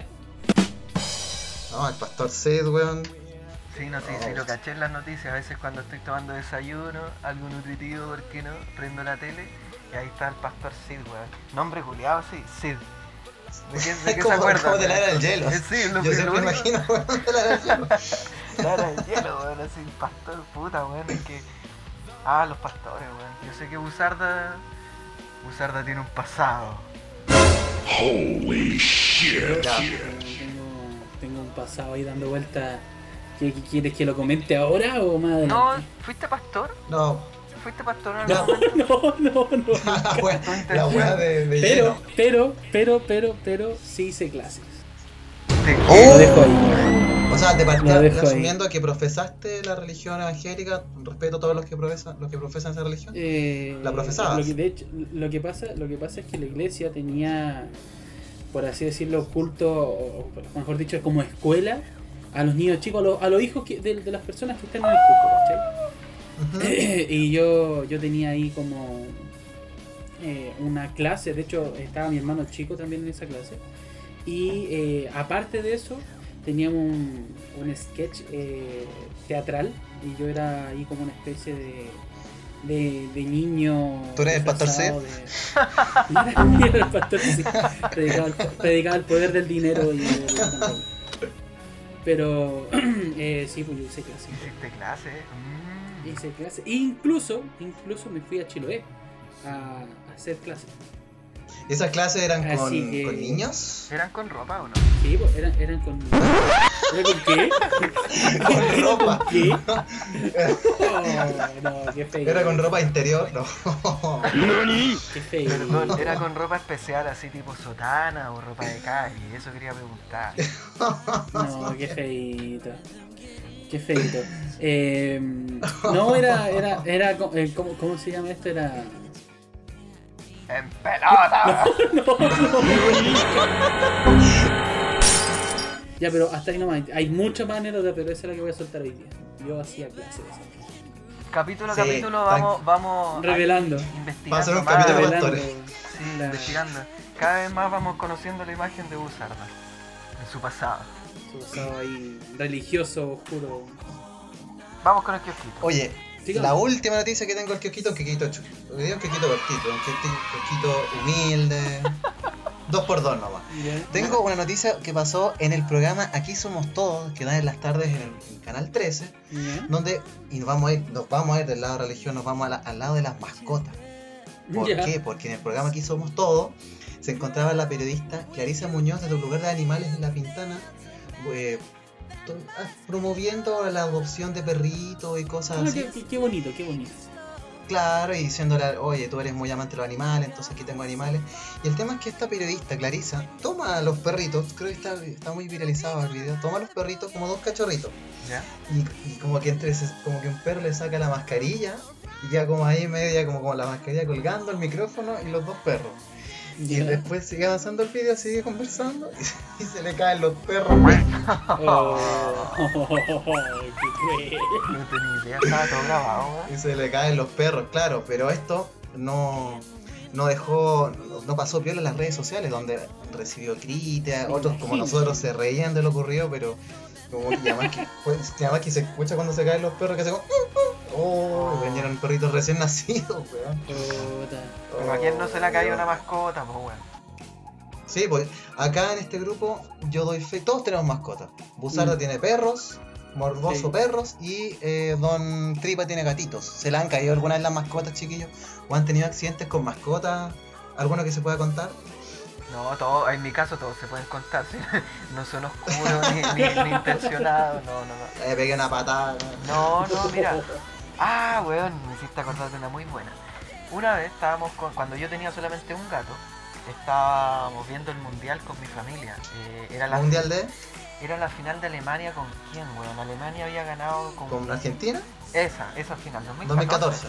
no, el pastor Sed, weón. Sí, no, sí, sí, lo caché en las noticias. A veces cuando estoy tomando desayuno, algo nutritivo, ¿por qué no? Prendo la tele. Y ahí está el pastor Sid, weón. Nombre culiado, sí, Sid. ¿De qué, de qué se como, acuerda? como de la era del hielo. Sí, lo Yo siempre lo me imagino weón, de la era del hielo. La era del hielo, weón, así, el pastor, puta, weón, es que... Ah, los pastores, weón. Yo sé que Busarda... Busarda tiene un pasado. Yo tengo, tengo un pasado ahí dando vueltas. ¿Qué, qué quieres que lo comente ahora o más adelante? No, ¿fuiste pastor? No, ¿Fuiste pastor en No. no, no, no. la wea de, de Pero, pero, pero, pero, pero, sí hice clases. Te- Oh. Lo dejo ahí. O sea, de partida, dejo ahí. asumiendo que profesaste la religión evangélica, respeto a todos los que profesan, los que profesan esa religión. Eh, La profesabas. Lo que, de hecho, lo que pasa, lo que pasa es que la iglesia tenía, por así decirlo, culto, o mejor dicho, como escuela a los niños chicos, a los, a los hijos que- de, de las personas que están en el culto, y yo, yo tenía ahí como eh, una clase, de hecho estaba mi hermano chico también en esa clase. Y eh, aparte de eso, teníamos un, un sketch eh, teatral y yo era ahí como una especie de, de, de niño. ¿Tú eres el pastor disfrazado de- Yo era el pastor sí. predicaba, el, predicaba el poder del dinero y. Pero eh, sí, pues yo hice clase. ¿Hiciste clase? Mm. Hice clase. Incluso, incluso me fui a Chiloé a, a hacer clases. ¿Esas clases eran con, que- con niños? ¿Eran con ropa o no? Sí, pues, eran, eran con. ¿Era con qué? Con ropa. ¿Qué? Oh, no, qué feo. Era con ropa interior, no. Qué feo. Perdón, era con ropa especial así tipo sotana o ropa de calle, eso quería preguntar. No, qué feito. Qué feito. Eh, no, era. era, era eh, ¿cómo, ¿Cómo se llama esto? Era. ¡En pelota! Ya, pero hasta ahí nomás. Hay mucha más anécdotas, pero esa es la que voy a soltar hoy día. Yo hacía clases. Capítulo a Sí, capítulo tan- vamos, vamos a- Revelando. investigando Va a un más. capítulo Revelando. Sí, La- investigando. Cada vez más vamos conociendo la imagen de Busarda. En su pasado. Su pasado ahí religioso, oscuro. Vamos con el kiosquito. Oye, La última noticia que tengo el kiosquito, un kiosquito chu- hoy día un kiosquito cortito, un kiosquito, kiosquito humilde. Dos por dos nomás. Tengo una noticia que pasó en el programa Aquí Somos Todos, que da en las tardes en el en Canal 13, Ya. donde y nos vamos a ir, nos vamos a ir del lado de la religión, nos vamos la- al lado de las mascotas. ¿Por qué? Porque en el programa Aquí Somos Todos se encontraba la periodista Clarisa Muñoz desde un lugar de animales en La Pintana, eh, promoviendo la adopción de perritos y cosas Ah, así. qué, bonito, qué bonito. Claro, y diciéndole, oye, tú eres muy amante de los animales, entonces aquí tengo animales. Y el tema es que esta periodista, Clarisa, toma a los perritos, creo que está, está muy viralizado el video, toma a los perritos como dos cachorritos. ¿Ya? Y, y como que entre como que un perro le saca la mascarilla y queda como ahí media, como con la mascarilla colgando el micrófono y los dos perros. Y después sigue avanzando el video, sigue conversando y, y se le caen los perros. Oh, qué cruel. No tenía idea, estaba todo grabado, weón. Y se le caen los perros, claro, pero esto no, no dejó, no, pasó piola en las redes sociales, donde recibió críticas, otros como nosotros se reían de lo ocurrido, pero como que además que, pues, además que se escucha cuando se caen los perros que como, oh, vinieron perritos recién nacidos, weón. Puta. Pero a quién no se le ha caído una mascota, pues weón. Sí, pues acá en este grupo yo doy fe, todos tenemos mascotas. Buzarda Mm. tiene perros, Morboso Sí. perros y eh, Don Tripa tiene gatitos. ¿Se le han caído alguna vez las mascotas, chiquillos? ¿O han tenido accidentes con mascotas? ¿Alguno que se pueda contar? No, todo, en mi caso todos se pueden contar, ¿sí? no son oscuros ni, ni, ni intencionados, no, no, no. Le pegué una patada. No, no, mira. Ah, weón, me hiciste acordar de una muy buena. Una vez estábamos con, cuando yo tenía solamente un gato, estábamos viendo el mundial con mi familia. Eh, era, la, ¿Mundial de? era la final de Alemania con quién, weón. Alemania había ganado con, ¿Con Argentina? esa, esa final, 2014. 2014.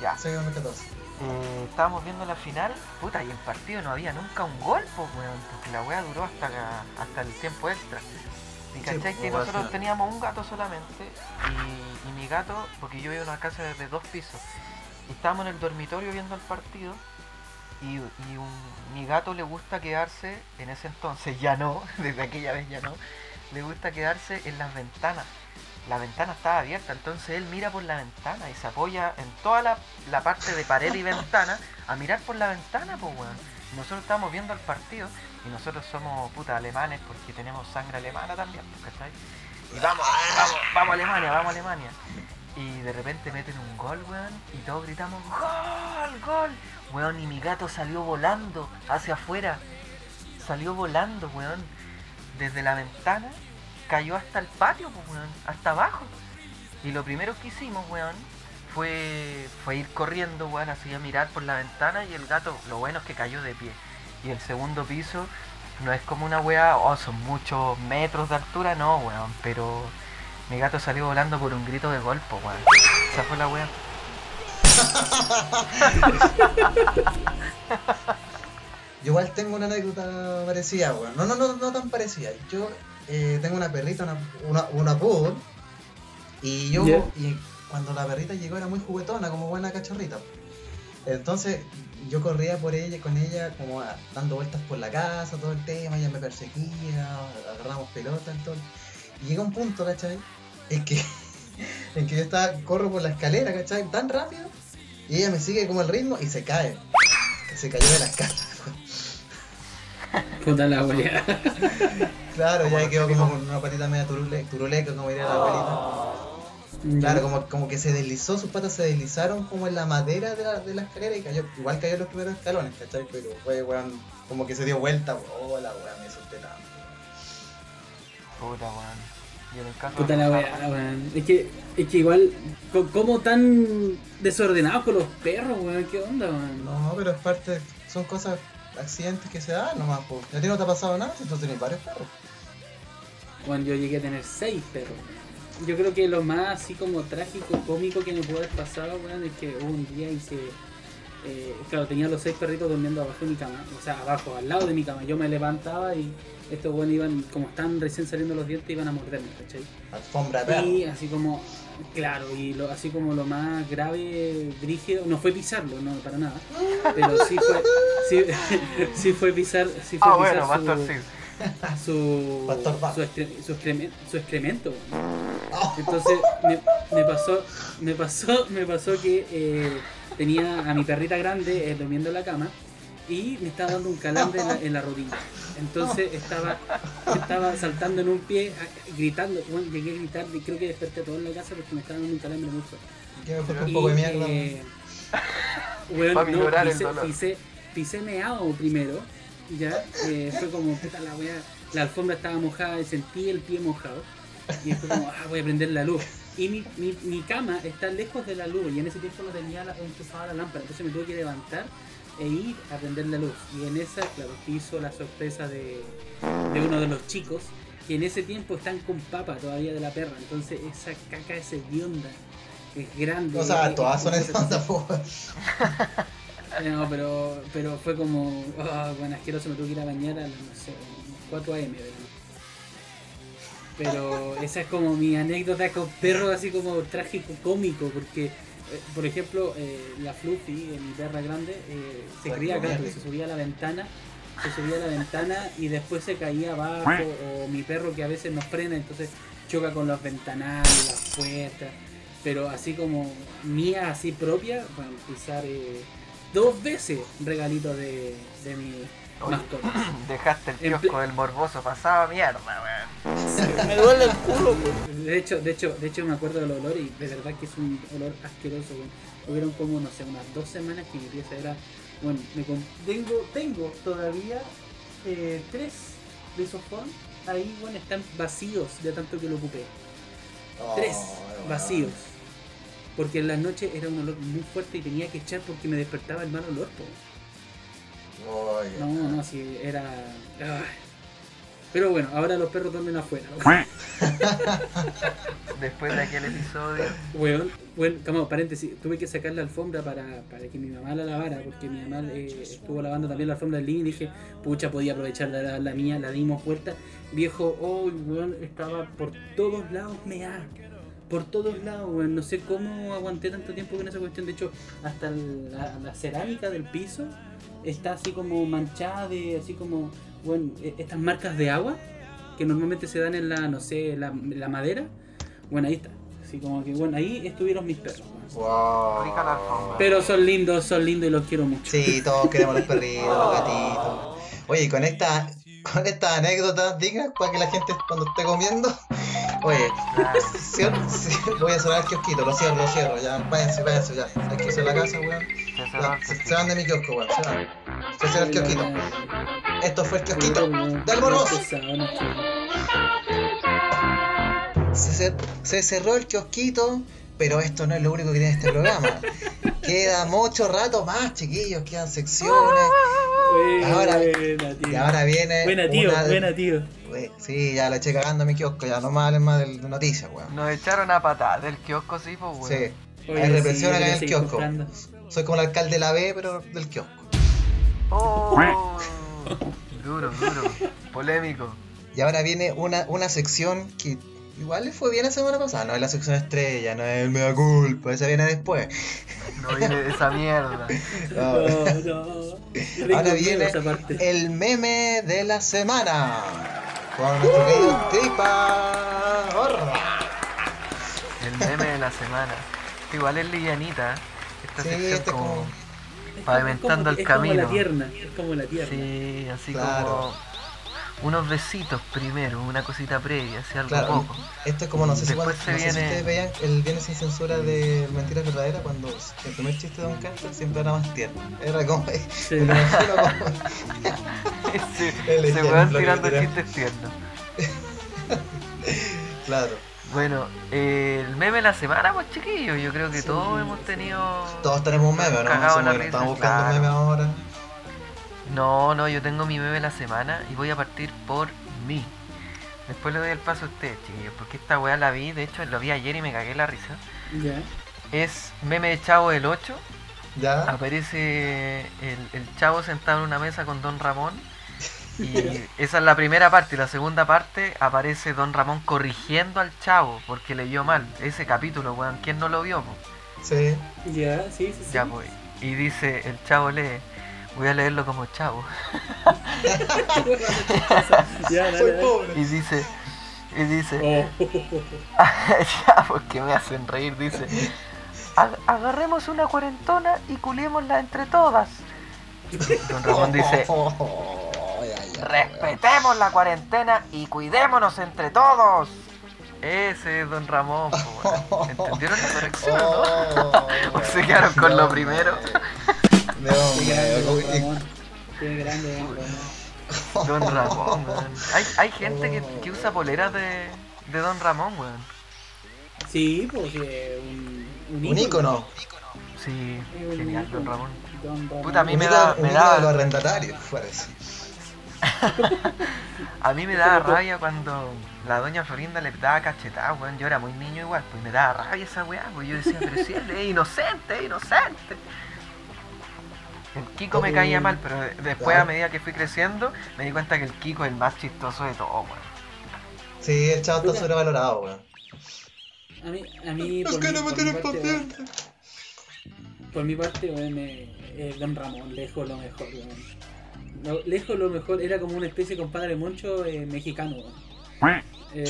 Ya. Sí, 2014. Eh, estábamos viendo la final, puta, y en partido no había nunca un gol, pues, weón, porque la weá duró hasta, hasta el tiempo extra. Y cachai pues, que nosotros teníamos un gato solamente, y, y mi gato, porque yo vivo en una casa de dos pisos, y estábamos en el dormitorio viendo el partido, y, y un- mi gato le gusta quedarse, en ese entonces ya no, desde aquella vez ya no, le gusta quedarse en las ventanas. La ventana estaba abierta, entonces él mira por la ventana y se apoya en toda la, la parte de pared y ventana a mirar por la ventana, pues weón. Nosotros estábamos viendo el partido y nosotros somos puta alemanes porque tenemos sangre alemana también, ¿cachai? Y vamos, vamos, vamos Alemania, vamos Alemania. Y de repente meten un gol, weón, y todos gritamos, ¡Gol! ¡Gol! Weón, y mi gato salió volando hacia afuera. Salió volando, weón. Desde la ventana cayó hasta el patio, pues, weón, hasta abajo. Y lo primero que hicimos, weón, fue, fue ir corriendo, weón, así a mirar por la ventana y el gato, lo bueno es que cayó de pie. Y el segundo piso no es como una weá, oh, son muchos metros de altura, no, weón, pero mi gato salió volando por un grito de golpe, weón. Esa fue la weá. Yo igual tengo una anécdota parecida, weón. No, no, no, no tan parecida. Yo eh, tengo una perrita, una, una, una poodle, y yo, y cuando la perrita llegó era muy juguetona, como buena cachorrita. Entonces yo corría por ella, con ella, como dando vueltas por la casa, todo el tema, ella me perseguía, agarramos pelota, todo. Y llega un punto, ¿cachai? En que, en que yo estaba, corro por la escalera, ¿cachai? Tan rápido, y ella me sigue como el ritmo y se cae. Se cayó de la escala. Puta la wea. Claro, ya quedó como con una patita media turule, turuleca, como diría la abuelita. Claro, como, como que se deslizó, sus patas se deslizaron como en la madera de la, de la escalera y cayó, igual cayó en los primeros escalones, ¿cachai? Pero fue, weón, como que se dio vuelta, oh, la weón, me asusté tanto. Puta, weón. Y en el caso Puta la wea, weón. Es que, es que igual, ¿cómo tan desordenados con los perros, weón? ¿Qué onda, weón? No, pero es parte, son cosas, accidentes que se dan nomás, pues. ¿A ti no te ha pasado nada? Si tú tienes varios perros. Cuando yo llegué a tener seis perros. Yo creo que lo más así como trágico, cómico que me pudo haber pasado, weón, es que hubo un día hice. Eh, claro, tenía los seis perritos durmiendo abajo de mi cama, o sea, abajo, al lado de mi cama. Yo me levantaba y estos weones iban, como están recién saliendo los dientes, iban a morderme, ¿cachai? Alfombra de. Y así como, claro, y lo, así como lo más grave, brígido, no fue pisarlo, no, para nada. Pero sí fue, sí, sí fue pisar, sí fue Ah, pisar bueno, su- Pastor Sid. su, Pastor su, excre- su excremento. Oh. Entonces me, me pasó, me pasó, me pasó que eh, tenía a mi perrita grande eh, durmiendo en la cama y me estaba dando un calambre en la, en la rodilla. Entonces estaba, estaba saltando en un pie, gritando, bueno, llegué a gritar y creo que desperté a todos en la casa porque me estaba dando un calambre muy fuerte. Que me fue un Y, poco de mierda. eh, Pa' no, pisé, pisé, pisé meado primero, ya, eh, fue como, puta la wea, la alfombra estaba mojada y sentí el pie mojado, y fue como, ah, voy a prender la luz. Y mi, mi, mi cama está lejos de la luz, y en ese tiempo no tenía la, enchufada la lámpara, entonces me tuve que levantar e ir a prender la luz. Y en esa, claro, hizo la sorpresa de, de uno de los chicos, que en ese tiempo están con papa todavía de la perra, entonces esa caca es hedionda, es grande. O sea, todas son po. Eh, No, pero, pero fue como, ah, bueno, asqueroso, me tuve que ir a bañar a las, no sé, 4 am. ¿verdad? Pero esa es como mi anécdota con perros, así como trágico, cómico, porque, eh, por ejemplo, eh, la Fluffy, mi perra grande, eh, se comía gato, se subía a la ventana, se subía a la ventana y después se caía abajo, o mi perro que a veces nos frena, entonces choca con los ventanales, las puertas, pero así como mía, así propia, bueno, pisar dos veces regalito de, de mi Oye. Dejaste el kiosco del morboso pasado a mierda, weón. Me duele el culo, pues. De hecho, de hecho, de hecho me acuerdo del olor y de verdad que es un olor asqueroso. weón. Hubieron como, no sé, unas dos semanas que mi pieza era, bueno, me tengo, tengo todavía eh, tres de esos fondos ahí, bueno, están vacíos de tanto que lo ocupé. Tres Oh, weón. vacíos. Porque en las noches era un olor muy fuerte y tenía que echar porque me despertaba el mal olor. po. No, no, sí, era... ay. Pero bueno, ahora los perros duermen afuera. Después de aquel episodio. Weón, bueno, como paréntesis, tuve que sacar la alfombra para, para que mi mamá la lavara, porque mi mamá eh, estuvo lavando también la alfombra del living y dije, pucha, podía aprovechar la, la mía, la dimos vuelta. Viejo, oh, weón, estaba por todos lados mea. Por todos lados, weón. No sé cómo aguanté tanto tiempo con esa cuestión. De hecho, hasta la, la cerámica del piso está así como manchada de, así como, bueno, e- estas marcas de agua que normalmente se dan en la, no sé, la, la madera. Bueno, ahí está. Así como que, bueno, ahí estuvieron mis perros. Wow. Rica la alfombra. Pero son lindos, son lindos y los quiero mucho. Sí, todos queremos los perritos, los gatitos. Oye, con esta, con estas anécdotas dignas para que la gente cuando esté comiendo. Oye, Claro. cierro- sí, voy a cerrar el kiosquito, lo cierro, lo cierro, ya, váyanse, váyanse, ya. Hay que la casa, weón. Se Ya, van de mi kiosco, weón, se van. Se cierra el kiosquito. Esto fue el kiosquito del morboso. Se, cer- se cerró el kiosquito, pero esto no es lo único que tiene este programa. Queda mucho rato más, chiquillos, quedan secciones. Ahora- Buena, tío. Y ahora viene. Buena, tío, una buena, tío. Ué, Sí, ya lo eché cagando a mi kiosco, ya no me hablen más de, de noticias, weón. Nos echaron a patada del kiosco, sí, pues, weón. Sí, Oye, hay represión sí, acá en el kiosco. comprando. Soy como el alcalde de la B, pero del kiosco. Oh, duro, duro. Polémico. Y ahora viene una, una sección que igual le fue bien la semana pasada. No es la sección estrella, no es el mea culpa, esa viene después. No viene de esa mierda. No. No, Ahora viene el meme de la semana. Con nuestro querido Tripa Gorda. El meme de la semana. Este igual es livianita. Esta Sí, sección este es como... pavimentando como- el es como camino. la tierna, es como la tierna. Sí, así Claro. como... Unos besitos primero, una cosita previa, así algo Claro, poco. esto es como, no sé si, Después cuando- se no sé si viene- ustedes veían el Viernes sin censura de Mentiras Verdaderas cuando el primer chiste de Don Carter siempre era más tierno. Era como. Sí. como- El se van tirando tiran. chistes tiernos. Claro. Bueno, eh, el meme de la semana, pues chiquillos, yo creo que Sí. todos hemos tenido... Todos tenemos un meme, ¿no? Somos- risa, estamos buscando claro. un meme ahora. No, no, yo tengo mi meme de la semana y voy a partir por mí. Después le doy el paso a ustedes, chiquillos, porque esta weá la vi, de hecho lo vi ayer y me cagué la risa. Ya. Es meme de Chavo del 8, ¿Ya? aparece el, el Chavo sentado en una mesa con Don Ramón. Y esa es la primera parte. Y la segunda parte aparece Don Ramón corrigiendo al Chavo porque leyó mal. Ese capítulo, weón, ¿quién no lo vio? po? Sí. Ya, sí, sí, sí. Ya, pues. Y dice, el Chavo lee, voy a leerlo como Chavo. ya, dale, Soy dale. pobre. Y dice, y dice, Oh, ya, porque me hacen reír, dice. "Ag- Agarremos una cuarentona y culiémosla entre todas. Don Ramón dice, Oh, respetemos la cuarentena y cuidémonos entre todos. Ese es Don Ramón. ¿entendieron la corrección? no? Oh, ¿O se quedaron con lo no, primero? Grande, Don. Ramón. Qué grande, Don Ramón. Don Ramón, weón. Hay, hay gente que, que usa poleras de, de Don Ramón, weón. Sí, porque un, un, Un ícono. Sí, genial, ícono. Don Ramón. Don Ramón. Puta, a mí Un me da- me da- los arrendatarios, fuera eso. A mí me daba rabia cuando la doña Florinda le daba cachetada, weón. Yo era muy niño igual, pues me daba rabia esa weá, pues yo decía, pero si él es inocente, es inocente. El Kiko me caía mal, pero de- después a medida que fui creciendo me di cuenta que el Kiko es el más chistoso de todo, weón. Sí, el chavo está sobrevalorado, weón. A mí, a mí Es por, que mi, no me por, mi tienen parte, por mi parte, weón, me- eh, Don Ramón, lejos lo mejor, weón. Lo- lejos lo mejor, era como una especie de compadre moncho eh, mexicano, weón. Eh,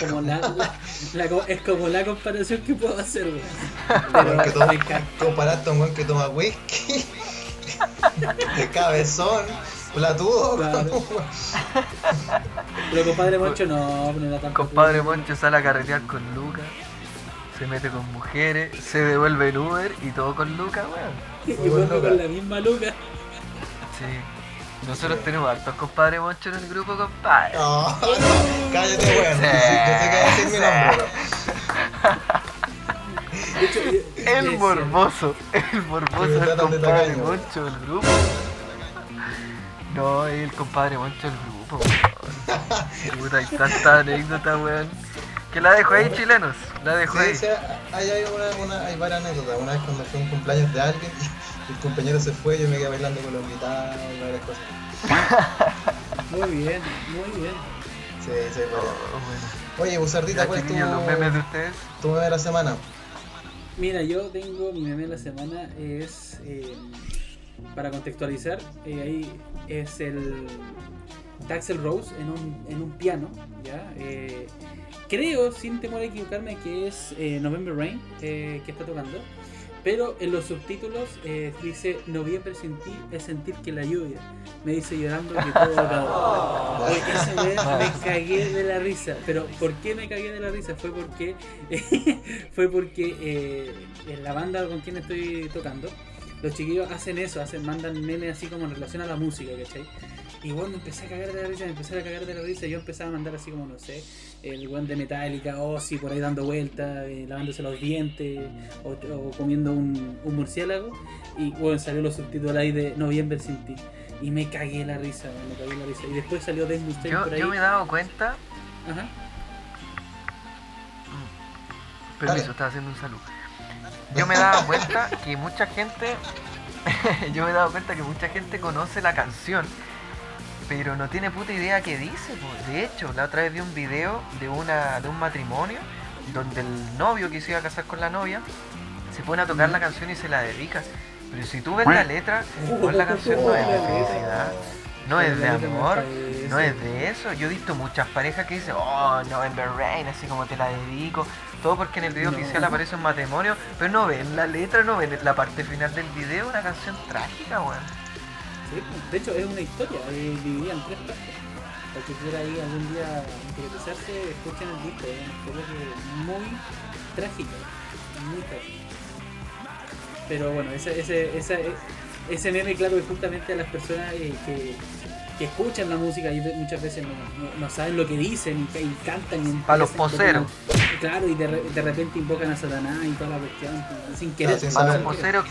como la, la- la co- es como la comparación que puedo hacer, weón. Que toma-. Comparaste a un weón que toma whisky, de cabezón, platudo. Claro. Pero compadre moncho no, no era tan Compadre Moncho sale a carretear con Lucas, se mete con mujeres, se devuelve en Uber y todo con Lucas, weón. Y vuelve con la misma luca. Sí. Nosotros tenemos hartos compadre Moncho en el grupo, compadre. No, no, cállate, weón. Yo sé yo sé que decir mi nombre, De hecho, yo- El morboso, el morboso es el compadre. Moncho del grupo. No, es el compadre Moncho del grupo. Puta, hay tanta anécdota, weón. Que la dejo ahí, chilenos. La dejo ahí. Sí, hay, hay, una, una- hay varias anécdotas. Una vez cuando fue un cumpleaños de alguien y el compañero se fue, yo me quedé bailando con los invitados y varias cosas. Muy bien, muy bien. Sí, sí, varias. Oh, bueno. Oye, Busardita, ¿cuál es tu, los memes de ustedes. tu meme de la semana? Mira, yo tengo mi meme de la semana es eh, para contextualizar, eh, ahí es el Axel Rose en un, en un piano, ¿ya? Eh, creo, sin temor a equivocarme, que es eh, November Rain que está tocando. Pero en los subtítulos eh, dice Noviembre sin ti es sentir que la lluvia me dice llorando que todo acabó. Oye, esa vez me cagué de la risa. Pero ¿por qué me cagué de la risa? Fue porque fue porque eh, en la banda con quien estoy tocando, los chiquillos hacen eso, hacen, mandan memes así como en relación a la música, ¿cachai? Y bueno, me empecé a cagar de la risa, me empecé a cagar de la risa. Yo empezaba a mandar así como, no sé, el buen de Metallica, Ozzy por ahí dando vueltas, eh, lavándose los dientes o, o comiendo un, un murciélago. Y bueno, salió los subtítulos ahí de Noviembre sin ti. Y me cagué la risa, me cagué la risa. Y después salió Yo, por ahí. yo me he dado cuenta. Ajá. Permiso, Dale. estaba haciendo un saludo. Yo me he dado cuenta que mucha gente. yo me he dado cuenta que mucha gente conoce la canción. Pero no tiene puta idea qué dice. po. De hecho, la otra vez vi un video de una de un matrimonio donde el novio que se iba a casar con la novia se pone a tocar la canción y se la dedica. Pero si tú ves la letra, pues la canción no es de felicidad, no es de amor, no es de eso. Yo he visto muchas parejas que dicen, oh, November Rain, así como te la dedico. Todo porque en el video No. oficial aparece un matrimonio, pero no ven la letra, no ven la parte final del video, una canción trágica, weón. Sí, de hecho es una historia, eh, dividida en tres partes. Para que quiera ahí algún día interesarse, escuchen el disco, es una historia que es muy trágica, muy trágica. Pero bueno, ese, ese, esa- ese meme, claro, es justamente a las personas eh, que, que escuchan la música y muchas veces no, no- no saben lo que dicen y, y cantan. Y Pa' los poseros. Claro, y de, de repente invocan a Satanás y toda la cuestión, sin querer. Para los poseros,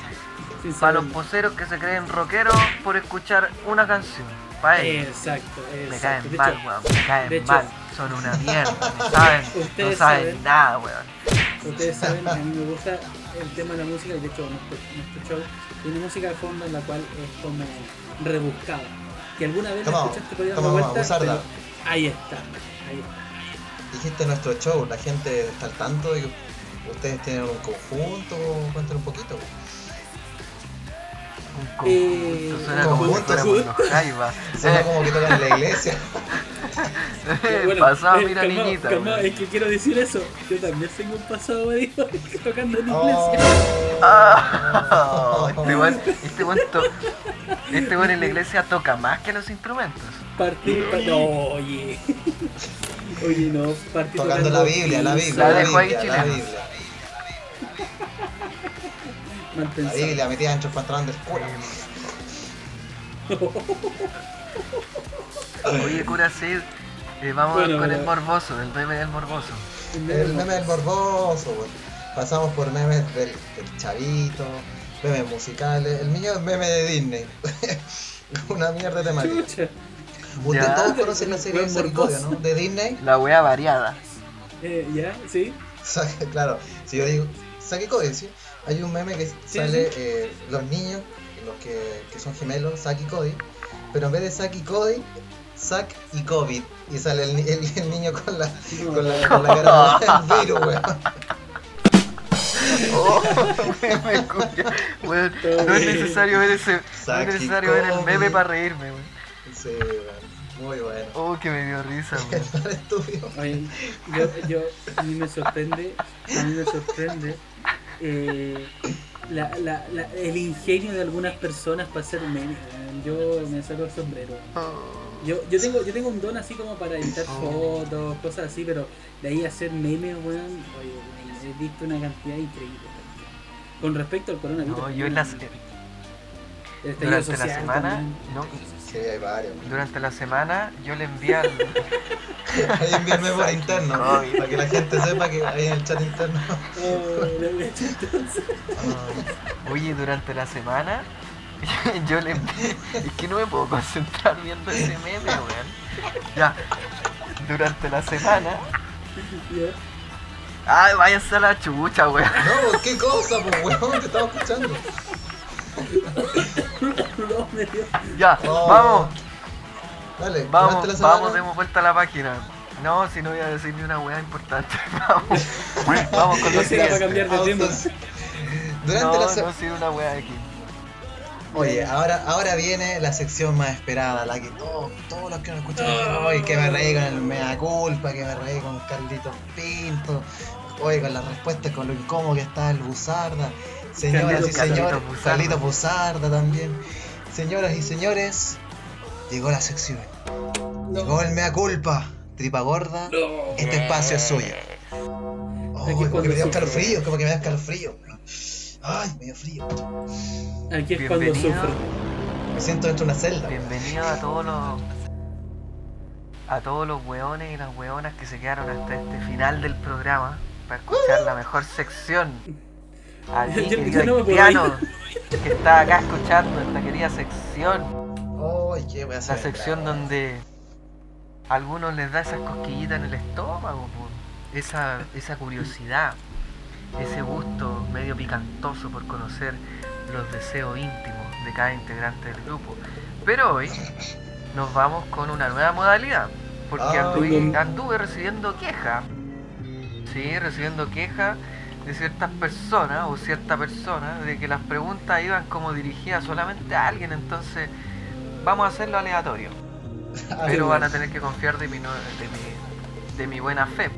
para los poseros que se creen rockeros por escuchar una canción. Para ellos. Exacto, Me caen De mal, hecho, weón. Me caen de hecho- mal. Son una mierda. No saben, no saben saben. nada, weón. Ustedes saben, a mí me gusta el tema de la música y de hecho nuestro, nuestro show tiene música de fondo en la cual es como rebuscada. Que alguna vez la escuchaste por ahí dando abusarla. pero ahí está, ahí está. Dijiste nuestro show, la gente está al tanto de que ustedes tienen un conjunto, cuéntanos un poquito. Un Eh. Suena como Jaivas. Suena que tocan en la iglesia. Pasaba, eh, mira calmado, niñita. calmado, es que quiero decir eso. Yo también tengo un pasado medio tocando en Oh. iglesia. Ah, este weón, este weón to- este weón en la iglesia toca más que los instrumentos. Partí, pa- no, oye. Oye, no, partí Tocando la Biblia, la Biblia, La la dejo ahí Biblia, la chilena. Biblia. Mal La pensado. Biblia metida en chupantran del cura. Oye, cura Sid, eh, vamos Bueno, con el morboso, el meme del morboso. El meme del morboso, weón. Pasamos por memes del, del chavito, memes musicales. El mío es meme de Disney. Una mierda de temática. Chucha. Ustedes Ya. todos conocen la serie de. ¿no? De Disney. La wea variada. Eh, ¿Ya? ¿Sí? Claro, si yo digo Sakicodio, ¿sí? Hay un meme que sale eh, los niños, los que, que son gemelos, Saki y Cody, pero en vez de Saki y Cody, Zack y COVID. Y sale el, el- el niño con la, con la, con la cara del virus, weón. Oh, meme. Weón, no es necesario ver ese. No es necesario ver el meme para reírme, weón. Sí, weón. Muy bueno. Oh, que me dio risa, weón. Yo, yo, a mí me sorprende, a mí me sorprende eh, la, la, la- el ingenio de algunas personas para hacer memes. Yo me saco el sombrero. Oh. Yo, yo tengo, yo tengo un don así como para editar fotos, cosas así, pero de ahí a hacer memes, oye, weón, he visto una cantidad increíble. Con respecto al coronavirus. No, yo en las, el durante la social semana, también. no, Sí, hay varios. durante la semana yo le envié al, Ahí envíenme por interno, Kobe. para que la gente sepa que hay en el chat interno. Oh. Oye, durante la semana yo le envié. Es que no me puedo concentrar viendo ese meme, weón. Ya. Durante la semana. Ay, váyanse a la chucha, weón. No, ¿qué cosa, pues, weón? Te estaba escuchando. No, me dio. Ya, Oh. vamos, Dale, vamos, vamos, demos vuelta a la página. No, si no voy a decir ni una weá importante. Vamos, vamos con lo siguiente. cambiar de tema. Durante No, la no, semana. sin una weá aquí. Oye, ahora, ahora viene la sección más esperada, la que todos, todos los que nos escuchan dicen, oye, que me reí con el mea culpa, que me reí con Carlitos Pinto, oye, con las respuestas, con lo incómodo que está el Buzarda, señoras y señores. Carlitos Buzarda también, señoras y señores, llegó la sección, llegó el mea culpa, tripa gorda, No. este espacio es suyo. Aquí Oh, es como que cuando me dio escalofrío, como que me da escalofrío. Ay, me dio frío. Aquí es cuando Bienvenido. sufro. Me siento dentro de una celda. Bienvenido a todos los a todos los weones y las weonas que se quedaron hasta este final del programa para escuchar la mejor sección. A ti, Yo- yo querido no me puedo haitiano, que está acá escuchando esta querida sección, Ay, qué voy a la hacer. sección donde a algunos les da esas cosquillitas en el estómago, po. esa, esa curiosidad, ese gusto medio picantoso por conocer los deseos íntimos de cada integrante del grupo. Pero hoy nos vamos con una nueva modalidad, porque anduve, anduve recibiendo quejas, sí, recibiendo quejas de ciertas personas o cierta persona de que las preguntas iban como dirigidas solamente a alguien, entonces vamos a hacerlo aleatorio pero van a tener que confiar de mi, no- de mi, de mi buena fe.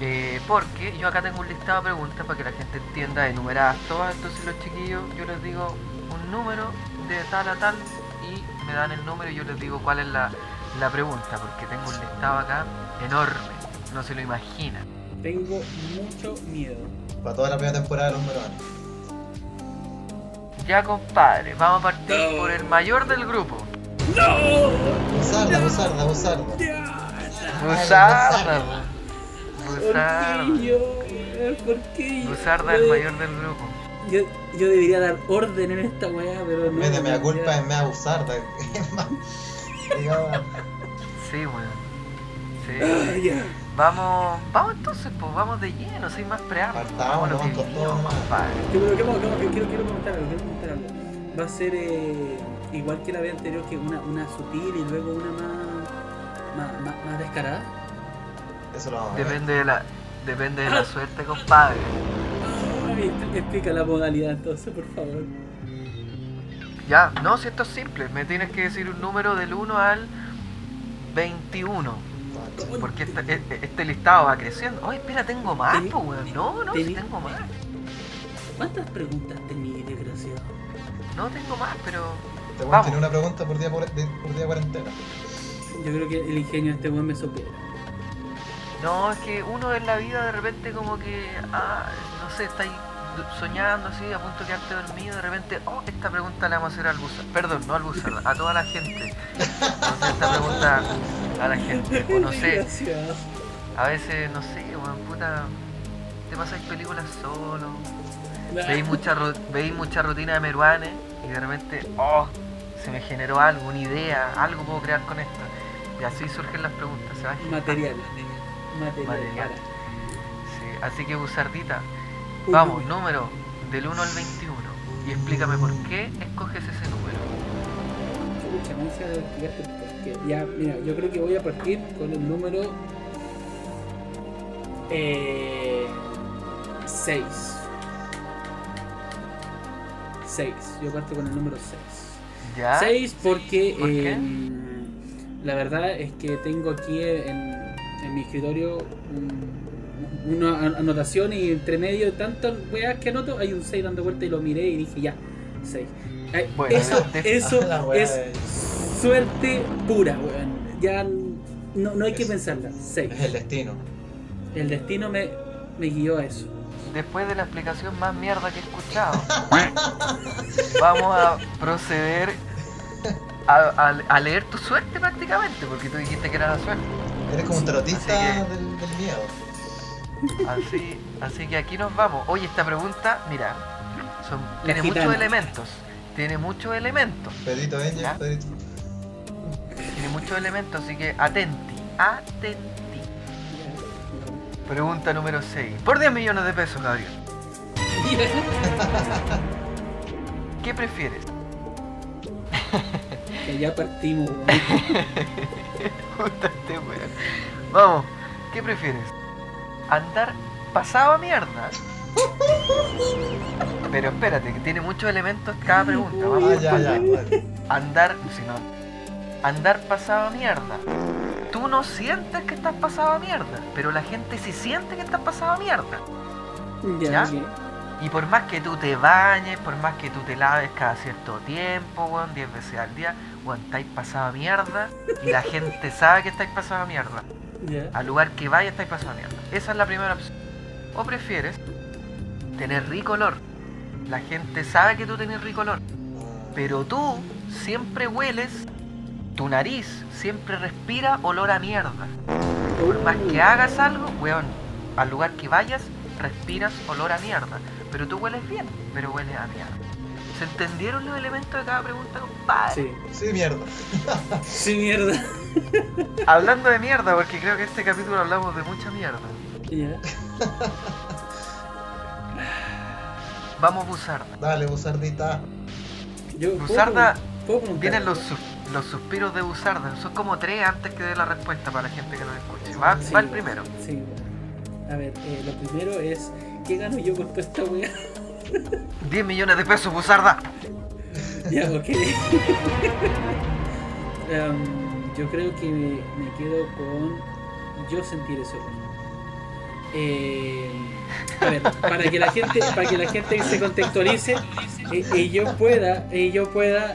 Eh, porque yo acá tengo un listado de preguntas para que la gente entienda, enumeradas todas. Entonces, los chiquillos, yo les digo un número de tal a tal y me dan el número y yo les digo cuál es la, la pregunta, porque tengo un listado acá enorme, no se lo imaginan. Tengo mucho miedo. Para toda la primera temporada de los merones. Ya, compadre, vamos a partir No. por el mayor del grupo. ¡No! Buzarda, buzarda, buzarda. Buzarda. ¿Por Buzarda. qué yo? ¿Por qué yo? El mayor del grupo. Yo, yo debería dar orden en esta weá, pero no. En de mea culpa ya. es mea buzarda. Es más, digamos, Sí, weón. Sí. Ah, ya. Vamos, vamos entonces, pues vamos de lleno, sin más preámbulos. Partamos, vamos todo. Yo creo que, vamos- que- quiero, quiero comentar algo, quiero comentar algo. Va a ser eh, igual que la vez anterior, que una, una sutil y luego una más, más, más, más descarada. eso lo vamos a ver. Depende de la, depende de la Ah. suerte, compadre. Ay, expl- explica la modalidad entonces, por favor. Ya, no, si esto es simple, me tienes que decir un número del 1 al 21. Porque este, e- este listado va creciendo. Ay, espera, tengo más, Tení- pues, weón. No, no, si tení- tengo más. ¿Cuántas preguntas tení, desgraciado? No tengo más, pero. Te voy a tener una pregunta por día, por, de- por día cuarentena. Yo creo que el ingenio de este weón me supera. No, es que uno en la vida de repente como que, ah, no sé, está ahí soñando así, a punto de quedarte dormido, de repente, oh, esta pregunta la vamos a hacer al buzar. Perdón, no al buzar, a toda la gente. Hacer esta pregunta a la gente. O no sé, a veces, no sé, weón, puta, te pasáis películas solo, veis mucha, veis mucha rutina de Meruane y de repente, oh, se me generó algo, una idea, algo puedo crear con esto. Y así surgen las preguntas, se van Material. Material. Material. Sí, así que Buzardita, vamos, número del 1 al 21. Y explícame por qué escoges ese número. Qué. Ya, mira, yo creo que voy a partir con el número. Eh. 6. 6. Yo parto con el número 6. ¿Ya? 6 porque. ¿Por qué? em, la verdad es que tengo aquí en, en mi escritorio un- una an- anotación y entre medio de tantas weas que anoto hay un 6 dando vuelta y lo miré y dije ya, 6. Bueno, eso eso es de- suerte pura, weón. Ya no, no hay que pensarla. 6. Es el destino. El destino me, me guió a eso. Después de la explicación más mierda que he escuchado, vamos a proceder a, a- a leer tu suerte prácticamente, porque tú dijiste que era la suerte. Eres como un tarotista que- del, del miedo. Así, así que aquí nos vamos. Oye, esta pregunta, mira, son, tiene muchos elementos. Tiene muchos elementos. Pedrito Angel. Pedrito. Tiene muchos elementos, así que atenti, atenti. Pregunta número 6. Por 10 millones de pesos, Gabriel. ¿Qué prefieres? que ya partimos. Puta este weón. Vamos, ¿qué prefieres? ¿Andar pasado a mierda? Pero espérate, que tiene muchos elementos cada pregunta. Vamos Ah, ya. Andar, si no, andar pasado a mierda. Tú no sientes que estás pasado a mierda, pero la gente sí siente que estás pasado a mierda. Ya. Y por más que tú te bañes, por más que tú te laves cada cierto tiempo, weón, 10 veces al día, weón, estáis pasado a mierda y la gente sabe que estáis pasado a mierda. Al lugar que vayas estáis pasado a mierda. Esa es la primera opción. O prefieres tener rico olor. La gente sabe que tú tenés rico olor. Pero tú siempre hueles, tu nariz siempre respira olor a mierda. Por más que hagas algo, weón, al lugar que vayas, respiras olor a mierda. Pero tú hueles bien, pero hueles a mierda. ¿Se entendieron los elementos de cada pregunta, compadre? Sí. Sí, mierda. Sí, mierda. Hablando de mierda, porque creo que este capítulo hablamos de mucha mierda. Vamos, Buzarda. Dale, Buzardita. Yo, ¿puedo Buzarda, pregun- puedo preguntar? Vienen los, los suspiros de Buzarda. Son como tres antes que dé la respuesta para la gente que nos escuche. Va, Sí, va el primero. Sí. A ver, eh, lo primero es, ¿qué gano yo con toda esta weá? 10 millones de pesos, Buzarda. ya, ok. Em, yo creo que me, me quedo con yo sentir olor. Eh, a ver, para que la gente, para que la gente se contextualice eh, y yo pueda, y yo pueda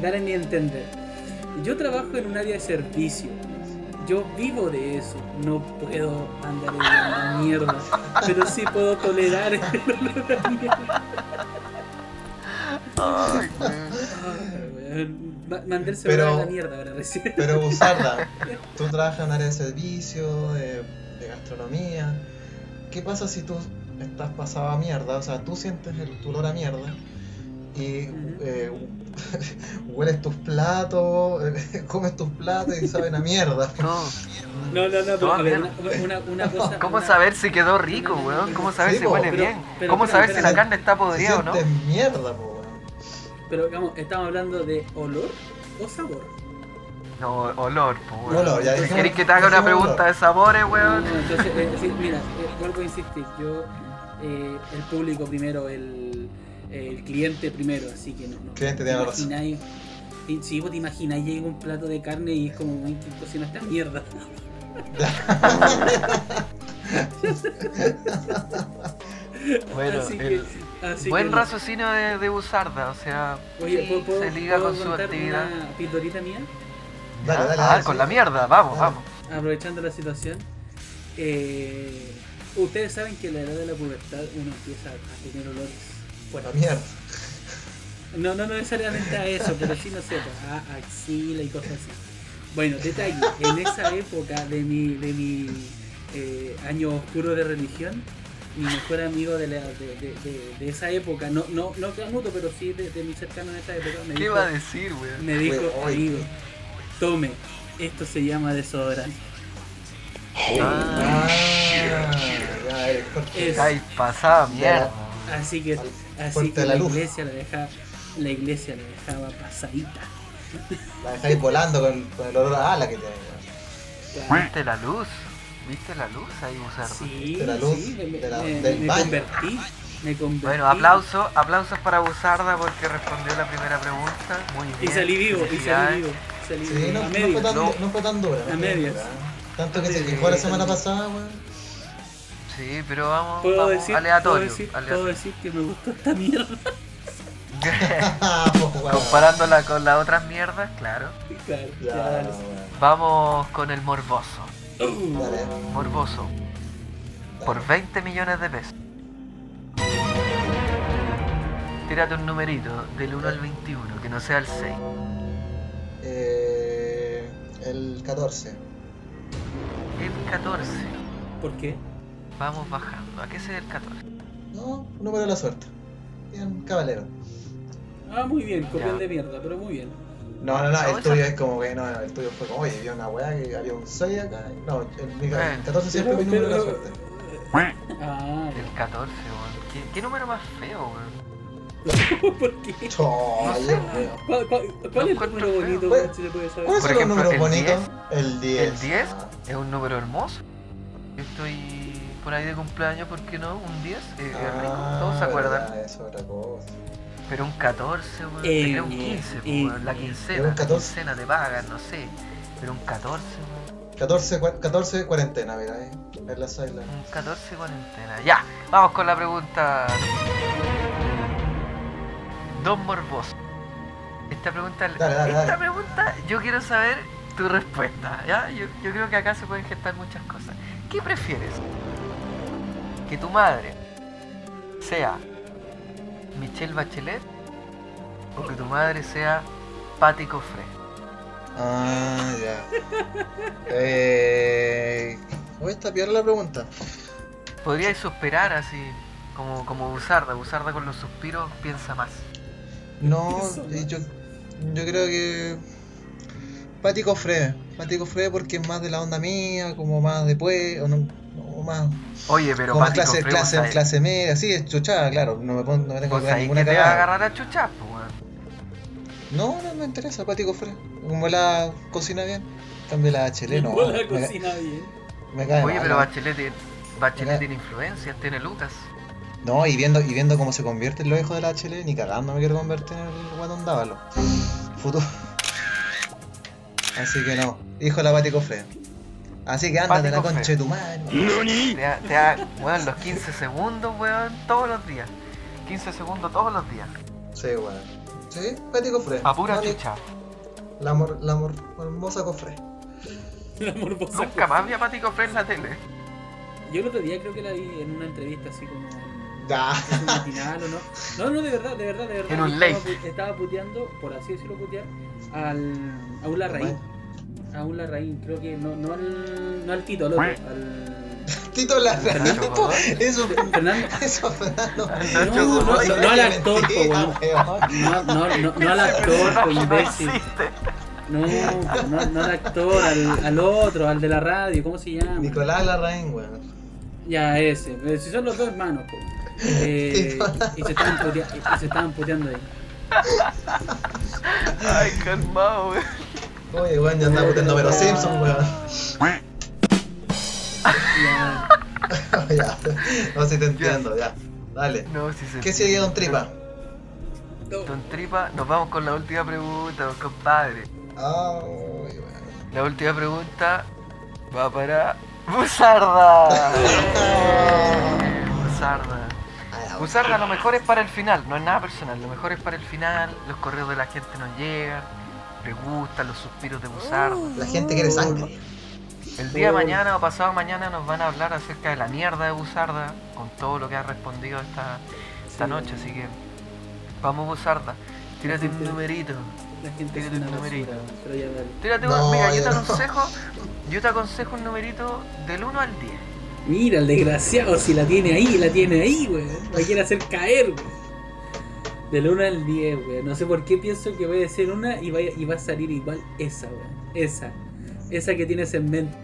dar a mi entender. Yo trabajo en un área de servicio. Yo vivo de eso. No puedo andar en la mierda, pero sí puedo tolerar el olor a mierda. Ay, weón. Ay, weón. Ma- Mandé el Pero- celular a la mierda ahora recién. Pero Buzarda, tú trabajas en un área de servicio, de, de gastronomía. ¿Qué pasa si tú estás pasado a mierda? O sea, tú sientes el tu olor a mierda y eh, hueles tus platos, comes tus platos y saben a mierda. No. No, no, no, pero a ver, No, una, una, cosa. ¿Cómo una- saber si quedó rico, weón? ¿Cómo saber Sí, si po, huele pero- bien? pero ¿Cómo espera, saber si la carne está podrida o no? mierda, po, weón. Pero, digamos, ¿estamos hablando de olor o sabor? No, olor, po, weón. Olor, ya que te haga una pregunta olor. de sabores, weón. No, entonces, eh, sí, mira, eh, vuelvo a insistir. Yo, eh, el público primero, el, el cliente primero, así que no. no Cliente te imagináis- Si vos te imagináis, llega un plato de carne y es como, "Uy, ¿quién cocina esta mierda? Bueno, así el que, así buen que raciocinio de, de Buzarda, o sea, Oye, sí, ¿puedo, puedo- se liga puedo con su actividad. Una pildorita mía, Dale, dale, ah, dale, con sí. la mierda, vamos, Dale. vamos. aprovechando la situación. eh, ustedes saben que a la edad de la pubertad uno empieza a tener olores Fuertes. mierda. No, no necesariamente a eso, pero sí, no sé, pues, a axila y cosas así. Bueno, detalle, en esa época de mi, de mi eh, año oscuro de religión, mi mejor amigo de, la, de, de- de- de esa época, no, no, no Canuto, pero sí de, de mi cercano en esa época, me ¿Qué dijo, iba a decir, weón? me dijo, amigo, tome, esto se llama desodorante. Ah, Ah. Es- pasada mierda. Así que, Al así que de la la, luz. iglesia la dejaba, la iglesia la dejaba pasadita. La dejáis volando con, con el olor a ala que tiene. ¿Viste la luz? ¿Viste la luz ahí, Buzarda? Sí, De la luz, sí, de la- me- del me baño. convertí, me convertí. Bueno, aplausos, aplausos para Buzarda porque respondió la primera pregunta. Muy bien. Y salí vivo, y salí vivo. Salí Sí, vivo. no, no fue tan, No. no fue tan dura. no A medias. Tanto que se quejó la semana pasada, weón. Sí, pero vamos, ¿Puedo vamos decir, puedo, aleatorio. decir, aleatorio. puedo decir que me gustó esta mierda. Comparándola con las otras mierdas, claro. Claro, Ya, ya, dale. weón. Vamos con el morboso. Uh, Dale, Morboso. Por 20 millones de pesos. Tírate un numerito del 1 al 21, que no sea el 6. Eh, el 14. El 14. ¿Por qué? Vamos bajando. ¿A qué se el 14? No, un número de la suerte. Bien, caballero. Ah, muy bien, copión de mierda, pero muy bien. No, no, no, No, el tuyo es como que no, el tuyo fue como, oye, había una weá que había un 6 acá. No, el, mi- el Eh. 14 siempre fue el número de la suerte. Ah, El 14, weón. ¿Qué, qué número más feo, weón? ¿por qué? Choy, weón. ¿Cuál, cuál, cuál es el número feo. bonito, ¿Cuál- weón, si se puede saber? ¿Cuáles Por son los ejemplo, números el bonitos? El 10. El 10 Ah, es un número hermoso. Yo estoy por ahí de cumpleaños, ¿por qué no? Un 10, eh, Ah, todos se acuerdan. verdad, Eso es otra cosa. Pero un 14, weón, Eh, te creo un eh, 15, po, eh, weón, la eh. quincena, ¿Era un la 14? quincena te pagan, no sé. Pero un 14, weón, 14, cua- 14 cuarentena, mira ahí. En la sala. un 14 cuarentena. Ya, vamos con la pregunta. Don Morboso. Esta pregunta, Dale, dale, esta dale. pregunta, yo quiero saber tu respuesta, ¿ya? Yo, yo creo que acá se pueden gestar muchas cosas. ¿Qué prefieres? ¿Que tu madre sea Michelle Bachelet o que tu madre sea Patti Cofré? Ah, ya. eh. Oye, está peor la pregunta. Podríais suspirar así, como, como Busarda. Busarda con los suspiros piensa más. No, yo, yo creo que. Pati Cofré. Pati Cofré porque es más de la onda mía, como más después, o no, o más. Oye, pero clase, clase, clase media, sí, es chuchada, claro. No me, pon- no me tengo que sabés ninguna que te va a agarrar a chuchas, pues, weón. No, no me interesa, Pati Cofré. Como la cocina bien. Cambio la HL, no. No la me, cocina bien. me cae Oye, mal, pero ¿no? Bachelet, tiene- Bachelet tiene influencias, tiene Lucas. No, y viendo, y viendo cómo se convierte en los hijos de la HL, ni cagando me quiero convertir en el guatón Dávalo. Futuro. Así que no, hijo de la Pati Cofré. Así que ándate la concha de tu madre. Te da, te da, weón, los 15 segundos, weón, todos los días. 15 segundos todos los días. Sí, weón. Sí, Pati Cofré. A pura Vale. La, mor, la mor, hermosa Cofré. La morbosa. Nunca más vi a Pati Cofré en la tele. Yo el otro día creo que la vi en una entrevista así como en Ya. en un matinal o no. No, no, de verdad, de verdad, de verdad. En un estaba, late. estaba puteando, por así decirlo, putear al, a un Larraín. A un Larraín, creo que no, no al, no al Tito, al otro, al Tito la Nacho Godoy. Eso, Fernando. eso, Fernando. No, no, Godoy. no, no al actor, po, weón. No, no, no, no al actor, po, imbécil. No, no, no al actor, al, al otro, al de la radio, ¿cómo se llama? Nicolás Larraín, weón. Ya, ese. Si son los dos hermanos, po. Eh, y, se estaban putea- y se estaban puteando ahí. Ay, calmado, weón. Oye, weón, ya anda puteando Pero Simpson, weón. Ya. No sé si te entiendo, ya. Dale. No, si se ¿Qué sigue, Don Tripa? Don Tripa, nos vamos con la última pregunta, compadre. Ay, weón. La última pregunta va para Busarda. Busarda. Busarda, lo mejor es para el final, no es nada personal, lo mejor es para el final, los correos de la gente nos llegan, les gustan los suspiros de Busarda. La gente quiere sangre. El día de Oh. mañana o pasado mañana nos van a hablar acerca de la mierda de Busarda, con todo lo que ha respondido esta, esta Sí. noche, así que vamos Busarda, tírate un numerito. La gente Tírate un numerito. basura. Tírate No, un, mira, yo yo te no. aconsejo, yo te aconsejo un numerito del 1 al 10. Mira, el desgraciado, si la tiene ahí, la tiene ahí, weón. La quiere hacer caer, weón. Del 1 al 10, weón. No sé por qué pienso que voy a decir una y va, y va a salir igual esa, weón. Esa. Esa que tienes en mente,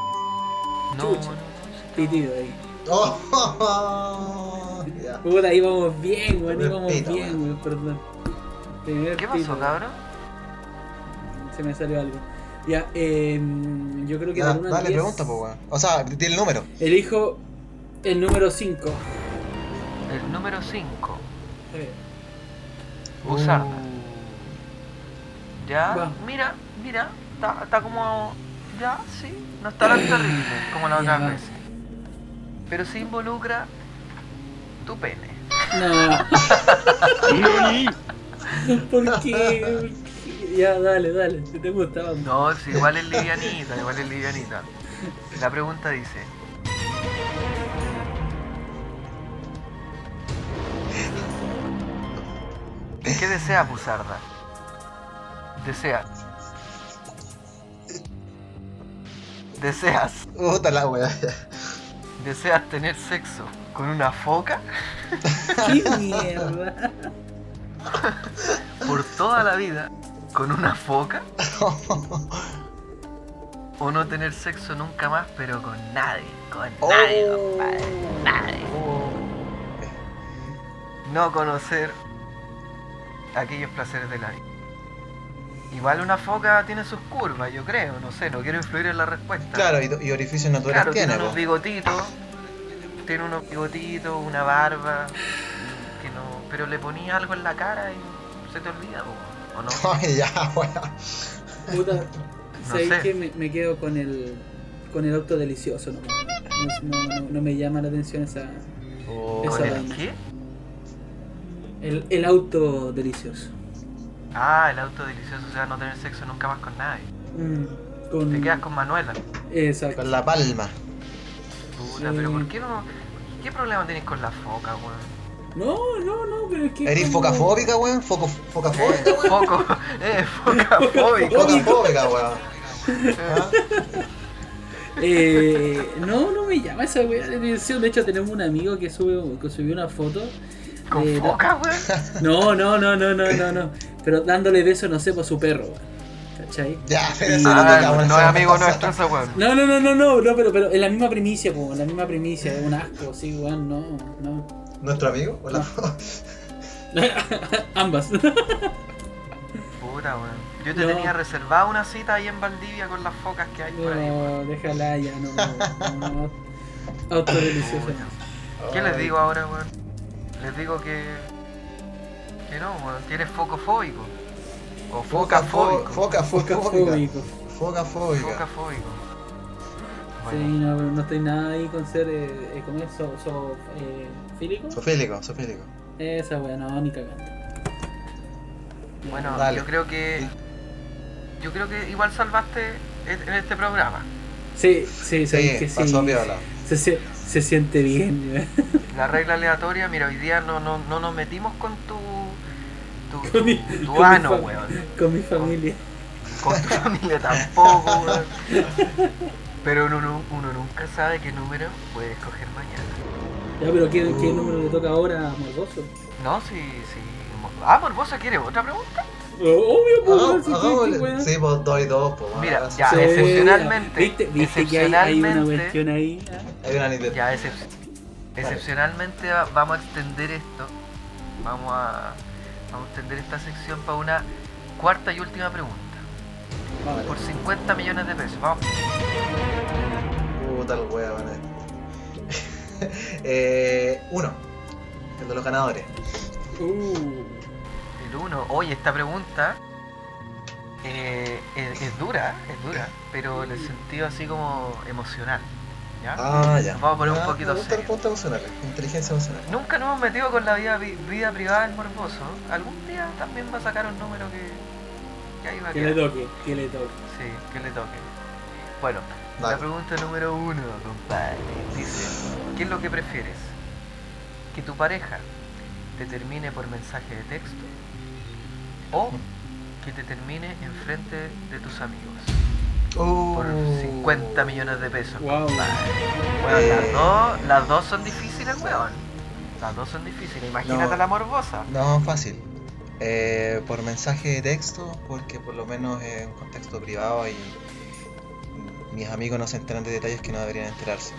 No, Chucha. no, no, pitido ahí. Oh, ya. Puta, ahí vamos bien, weón. Ahí vamos Repito, bien, weón. Perdón. Primer ¿Qué pito, pasó, cabrón? Se me salió algo. Ya, eh, yo creo que Ya, del 1 al dale, 10 pregunta, pues, weón. O sea, tiene el número. elijo el número 5. El número 5, Eh, Busarda. Uh. Ya, Va. mira, mira, está, está como. Ya, sí, no está tan terrible como las Ya, otras veces. Pero se involucra tu pene. No. ¿Por qué? Ya, dale, dale. Si te gusta, vamos. No, sí, igual es livianita, igual es livianita. La pregunta dice. ¿Qué deseas, Busarda? Deseas. ¿Deseas? Puta la weá. ¿Deseas tener sexo con una foca ¡Qué mierda! por toda la vida con una foca? ¿O no tener sexo nunca más, pero con nadie? Con nadie, compadre. Nadie. Oh. No conocer aquellos placeres de la vida. Igual una foca tiene sus curvas, yo creo, no sé, no quiero influir en la respuesta. Claro, y, y orificios naturales Claro, tiene tiene, unos bigotitos, tiene unos bigotitos, una barba, que no, pero le ponía algo en la cara y se te olvida, ¿o no? Ay, ya, weón. Puta, No ¿sabéis sé. que me, me quedo con el con el auto delicioso. No, no, no- no me llama la atención esa Oh, Esa ¿Con el vaina. qué? El, el auto delicioso. Ah, el auto delicioso, o sea, no tener sexo nunca más con nadie. Mm, con, Te quedas con Manuela. Exacto. Con la palma. Puta, Sí. pero ¿por qué no? ¿Qué problema tenés con la foca, weón? No, no, no, pero es que. ¿Eres como- focafóbica, weón? Foco, focafóbica, Eh, weón. foco, eh, focafóbico. Focafóbica, weón. Eh, no, no me llama esa weá de atención. De hecho, tenemos un amigo que sube que subió una foto. ¿Con de- foca, weón? No, no, no, no, no, no, no. Pero dándole beso, no sé, por su perro, weón. ¿Cachai? Ya, pero Y- no Ah, tocamos no, la es semana amigo pasada. nuestro ese weón. No, no, no, no, no, no, pero, pero en la misma primicia, en la misma primicia, es un asco, sí, weón, no, no. ¿Nuestro amigo? Hola. Ambas. Puta, weón. Yo te No. tenía reservada una cita ahí en Valdivia con las focas que hay por ahí. No, déjala ya, no. no, no. Auto delicioso. ¿Qué les digo ahora, weón? Les digo que. que no, weón, que eres focofóbico. O focafóbico. Focafóbica. Focafóbico. Focafóbica. Focafóbico. Sí, Bueno, no, no estoy nada ahí con ser, eh, eh, ¿cómo es? So, so, eh, ¿Fílico? Sofílico, sofílico. Esa weá, no, ni cagando. bueno, Dale. yo creo que. Yo creo que igual salvaste en este programa. Sí, sí, Sí, que sí. pasó piola. Se, se, se siente bien. La regla aleatoria, mira, hoy día no, no, no nos metimos con tu. tu, Con mi- tu con mi ano, weón. Con mi familia. Con tu familia tampoco, weón. Pero uno, nu- uno nunca sabe qué número puede escoger mañana. Ya, pero ¿qué, qué Uh. número le toca ahora a Morboso? No, sí, sí. Ah, Morbosa quiere otra pregunta. Obvio, pues, weón. Sí, pues doy dos, pues. bueno, Mira, ya, sí. Excepcionalmente, ¿Viste, viste que hay, hay una excepcionalmente- cuestión ahí? ah? Hay una. Ya, excep- excepcionalmente va- vamos a extender esto. Vamos a, vamos a extender esta sección para una cuarta y última pregunta. Vale. Por 50 millones de pesos. Vamos. Puta el weón. eh. eh, uno. El de los ganadores. Uh, El uno. Oye, esta pregunta eh, es, es dura, es dura, pero en el sentido así como emocional. ¿ya? Ah, ya. Nos vamos a poner un Ya, poquito Me gusta el serio. punto emocional. Inteligencia emocional. Nunca nos hemos metido con la vida, vi- vida privada del morboso. Algún día también va a sacar un número que, que ahí va a que le toque, que le toque. Sí, que le toque. Bueno, la pregunta número uno, compadre, dice, ¿qué es lo que prefieres? ¿Que tu pareja te termine por mensaje de texto? ¿O que te termine enfrente de tus amigos? Por Uh. 50 millones de pesos. Wow. compadre. Bueno, Eh. las dos, las dos son difíciles, weón. Las dos son difíciles. Imagínate No. la morbosa. No, fácil. Eh, por mensaje de texto, porque por lo menos es un contexto privado y mis amigos no se enteran de detalles que no deberían enterarse.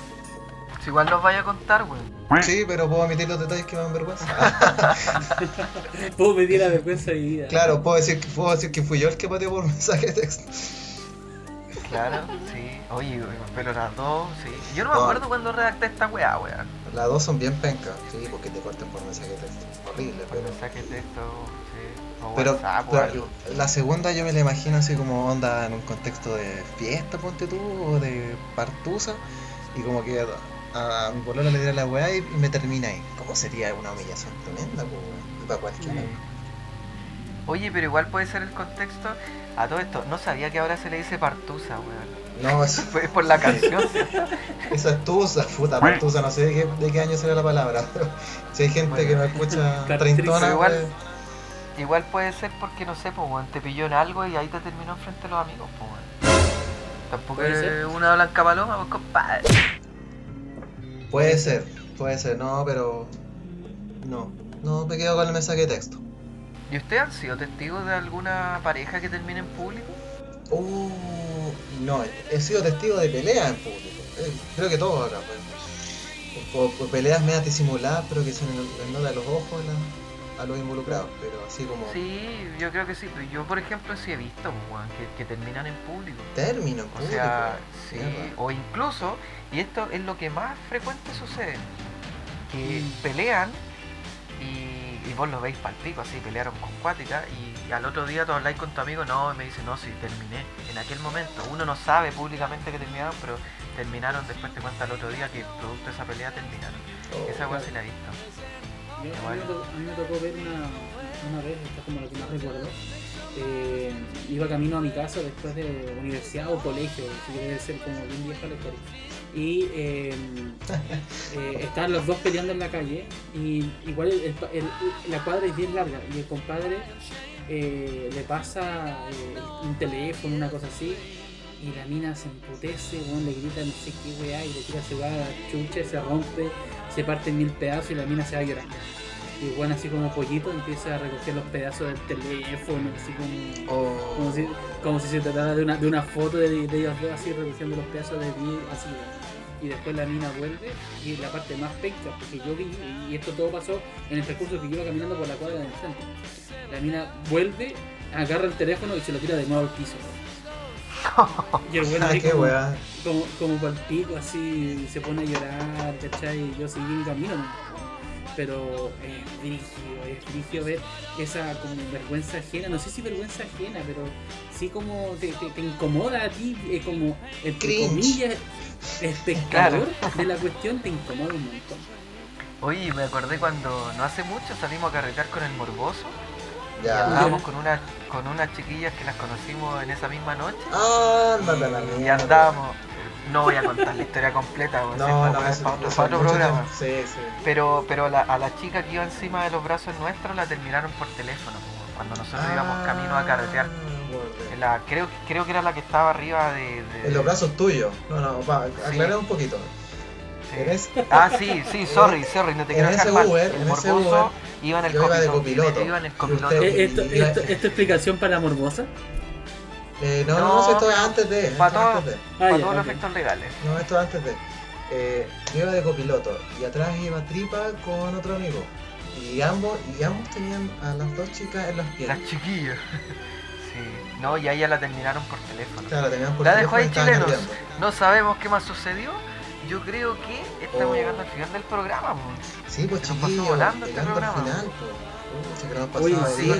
Si igual los vaya a contar, weón. Sí, pero puedo omitir los detalles que me dan vergüenza. Puedo medir la vergüenza de mi vida. claro, puedo decir, que, puedo decir que fui yo el que pateó por mensaje de texto. Claro, sí. Oye, pero las dos, sí. Yo no me No. acuerdo cuando redacté esta weá, weón. Las dos son bien pencas, sí, porque te cortan por mensaje de texto. Horrible, Por pero. mensaje de texto, sí. O Pero, WhatsApp pero la segunda yo me la imagino así como onda en un contexto de fiesta, ponte tú, o de partusa, y como que a, a mi polola le dirá la weá y, y me termina ahí. ¿Cómo sería una humillación tremenda? Y para cualquiera? Oye, pero igual puede ser el contexto. A todo esto, no sabía que ahora se le dice partusa, weón. No, es, Fue por la canción, esa es tusa, puta partusa, no sé de qué, de qué año será la palabra. si hay gente Bueno. que no escucha treintona, pero igual- pues, Igual puede ser porque, no sé, pues, weón, te pilló en algo y ahí te terminó enfrente de los amigos, pues, weón. Tampoco es ser. una blanca paloma, pues, compadre. Puede ser, puede ser, no, pero no, no me quedo con el mensaje de texto. ¿Y ustedes han sido testigos de alguna pareja que termine en público? Uh, no, he sido testigo de peleas en público. Eh, creo que todos acá, pues. O, o peleas medias disimuladas, pero que se les nota los ojos, la- a los involucrados, pero así como Sí, yo creo que sí. Yo, por ejemplo, sí he visto pues, que, que terminan en público. término en O público. sea, sí, mierda. o incluso, y esto es lo que más frecuente sucede, que Mm. pelean y, y vos lo veis palpico, así, pelearon con cuática y, al otro día tú habláis con tu amigo, no, y me dice, no, sí, terminé. En aquel momento, uno no sabe públicamente que terminaron, pero terminaron, después te cuenta el otro día que producto de esa pelea terminaron. Oh, esa weá claro. sí la he visto. Yo- a, mí me tocó, a mí me tocó ver una, una vez, esta es como la que más recuerdo. eh, iba camino a mi casa después de universidad o colegio, así que debe ser como bien vieja la historia. Y eh, eh, estaban los dos peleando en la calle y igual el- el- el- la cuadra es bien larga y el compadre eh, le pasa eh, un teléfono, una cosa así, y la mina se emputece, weón, le grita no sé qué weá y le tira cebada a la chucha, se rompe, se parte en mil pedazos y la mina se va llorando. Y bueno, así como pollito empieza a recoger los pedazos del teléfono, así como, Oh. como, si, como si se tratara de una, de una foto de, de ellos dos así recogiendo los pedazos de vidrio, así. Y después la mina vuelve y la parte más penca, porque yo vi, y esto todo pasó en el percurso que yo iba caminando por la cuadra del frente. La mina vuelve, agarra el teléfono y se lo tira de nuevo al piso. Y el Ah, ahí como, como, como pico, así, se pone a llorar, ¿cachai? Y yo seguí mi camino, ¿no? Pero es brígido, es brígido ver esa como vergüenza ajena, no sé si vergüenza ajena, pero sí como te, te- te incomoda a ti, eh, como entre Cringe. comillas, espectador de la cuestión, te incomoda un montón. Oye, me acordé cuando no hace mucho salimos a carretear con el morboso y Ya. andábamos con unas con unas chiquillas que las conocimos en esa misma noche. Ándate a la Y mierda. andábamos. No voy a contar la historia completa, porque No, no, para, eso- otro, eso para otro mucho programa. tiempo. Sí, sí. Pero, pero la- a la chica que iba encima de los brazos nuestros la terminaron por teléfono, cuando nosotros íbamos camino a carretear. Ah, bueno. La, creo, creo que era la que estaba arriba de. de- En los brazos tuyos. No, no, va, aclara un poquito. sí. En ese- Ah, sí, sí, sorry, sorry, no te quiero dejar ese mal. Uber, el morboso Uber, iba en el yo iba de copiloto. Iba en el copiloto. Eh, esto, esto, ¿Esta explicación para Morbosa? Eh, no, no, No, si esto es antes de. todo-. Ah, para ya, todos los efectos legales. No, esto es antes de. Eh, yo iba de copiloto y atrás iba Tripa con otro amigo. Y ambos, y ambos tenían a las dos chicas en las piernas. Las chiquillas. sí, no, y a ella la terminaron por teléfono. Claro, por La dejo teléfono y ahí, chilenos. No sabemos qué más sucedió. Yo creo que estamos Oh. llegando al final del programa. po. Sí, pues chiquillos, volando este llegando al programa. final, pues. Oye, sí.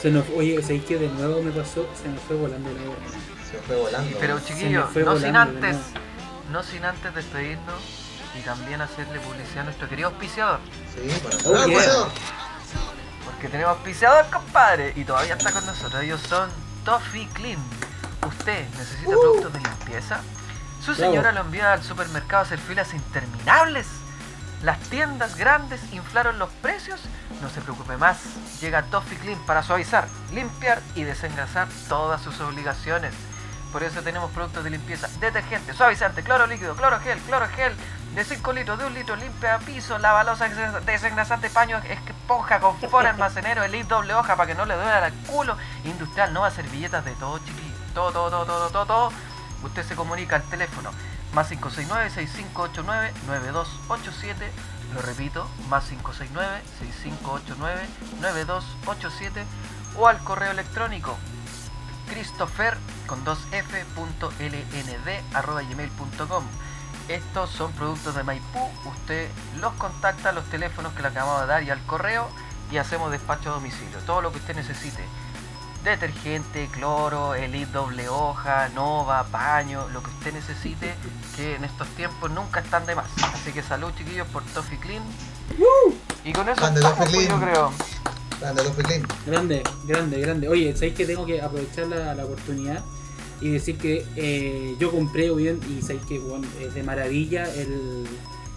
Se nos, oye, ¿sabéis que de nuevo me pasó? Se me fue volando la hora. Se fue volando. Pero chiquillos, no sin volando antes, no sin antes despedirnos y también hacerle publicidad a nuestro querido auspiciador. Sí, bueno. Oh, ¡Ah, yeah. paseador! Porque tenemos auspiciador, compadre, y todavía está con nosotros. Ellos son Toffee Clean. ¿Usted necesita productos de limpieza? Su Bravo. señora lo envía al supermercado a hacer filas interminables. Las tiendas grandes inflaron los precios. No se preocupe más. Llega Toffee Clean para suavizar, limpiar y desengrasar todas sus obligaciones. Por eso tenemos productos de limpieza, detergente, suavizante, cloro líquido, cloro gel, cloro gel de 5 litros, de 1 litro, limpia piso, lavalosa, desengrasante, paño, esponja, confort, almacenero, elite doble hoja para que no le duela el culo, industrial, nuevas servilletas de todo, chiquillo, todo, todo, todo, todo, todo, todo. Usted se comunica al teléfono más 569-6589-9287, lo repito, más 569-6589-9287 o al correo electrónico christopher con 2f punto lnd arroba gmail.com estos son productos de Maipú. Usted los contacta a los teléfonos que le acabamos de dar y al correo y hacemos despacho a domicilio. Todo lo que usted necesite detergente, cloro, elite doble hoja, nova, paño, lo que usted necesite, que en estos tiempos nunca están de más. Así que salud chiquillos por Toffee Clean. Y con eso Grande, estamos, pues, yo creo. Grande, Toffee Clean. Grande, grande, grande. Oye, ¿sabéis que tengo que aprovechar la, la oportunidad y decir que eh, yo compré bien y sabéis que bueno, es de maravilla el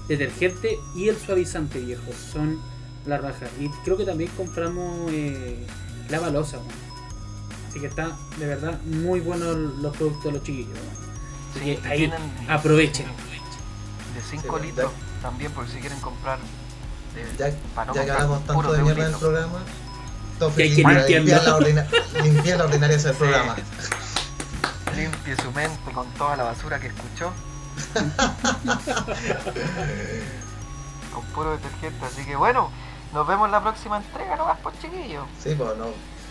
detergente y el suavizante viejo? Son la raja. Y creo que también compramos eh, la balosa. bueno. Así que está de verdad muy buenos los productos de los chiquillos. bueno. Así Sí, que ahí tienen- aprovechen. De 5 Sí, bueno, litros también, por si quieren comprar. de- Ya, para no ya que hablamos tanto de mierda del programa, para limpiar limpiarlo. la, ordina limpiar la ordinariedad del Sí. programa. Limpie su mente con toda la basura que escuchó. con puro detergente. Así que bueno, nos vemos en la próxima entrega, ¿no? Pues chiquillos. Sí, pues no.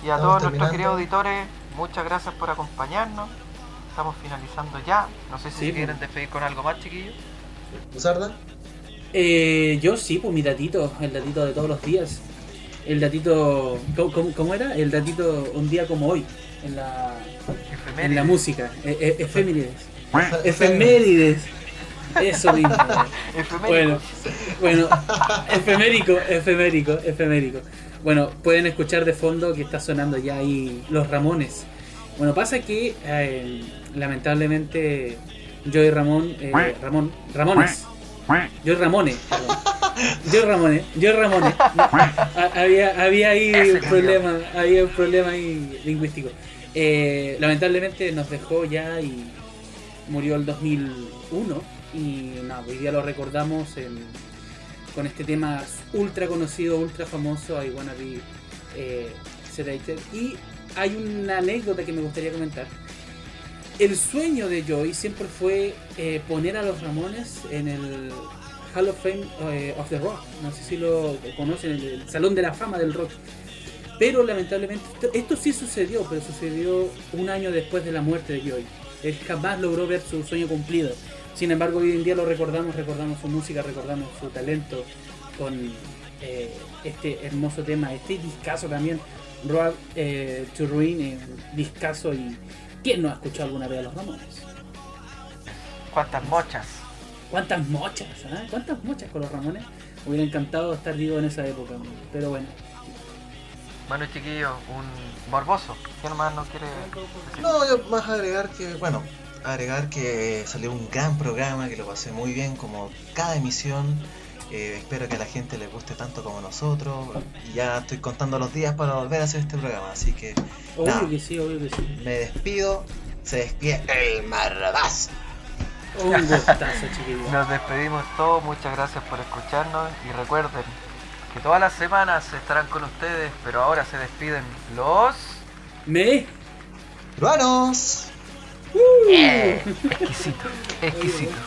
Y a Estamos todos nuestros queridos auditores, muchas gracias por acompañarnos. Estamos finalizando ya. No sé si Sí, se quieren pues. despedir con algo más, chiquillos. ¿Usarda? Eh, yo sí, pues mi datito, el datito de todos los días. El datito. ¿Cómo, cómo- cómo era? El datito un día como hoy. En la, en la música. E- e- efemérides. Efemérides. Eso mismo. Bueno, bueno, efemérico, efemérico, efemérico. Bueno, pueden escuchar de fondo que está sonando ya ahí los Ramones. Bueno, pasa que eh, lamentablemente yo y Ramón, eh, Ramón, Ramones, yo y Ramones, perdón. yo y Ramones, yo y Ramones, no, ha- había, había ahí un problema, había un problema ahí lingüístico. Eh, lamentablemente nos dejó ya y murió el 2001 y nada, hoy día lo recordamos en- con este tema ultra conocido, ultra famoso, I Wanna Be eh, Sedated. Y hay una anécdota que me gustaría comentar. El sueño de Joy siempre fue eh, poner a los Ramones en el Hall of Fame eh, of the Rock. No sé si lo conocen, el, Salón de la Fama del Rock. Pero lamentablemente, esto, esto sí sucedió, pero sucedió un año después de la muerte de Joy. Él jamás logró ver su sueño cumplido. Sin embargo, hoy en día lo recordamos, recordamos su música, recordamos su talento con eh, este hermoso tema, este discazo también, Road eh, to Ruin, eh, discazo y ¿quién no ha escuchado alguna vez a los Ramones? ¿Cuántas mochas? ¿Cuántas mochas? ah? ¿Cuántas mochas con los Ramones? Hubiera encantado estar vivo en esa época, pero bueno. Bueno, chiquillos, un morboso. ¿Quién más no quiere decir? No, yo más agregar que, bueno, agregar que salió un gran programa, que lo pasé muy bien como cada emisión. Eh, espero que a la gente le guste tanto como nosotros. Y ya estoy contando los días para volver a hacer este programa, así que Obvio que sí, obvio que sí. me despido. Se despide el marrabazo. Un gustazo, chiquillos. Nos despedimos todos, muchas gracias por escucharnos y recuerden que todas las semanas estarán con ustedes, pero ahora se despiden los... Me. Eh, exquisito, exquisito.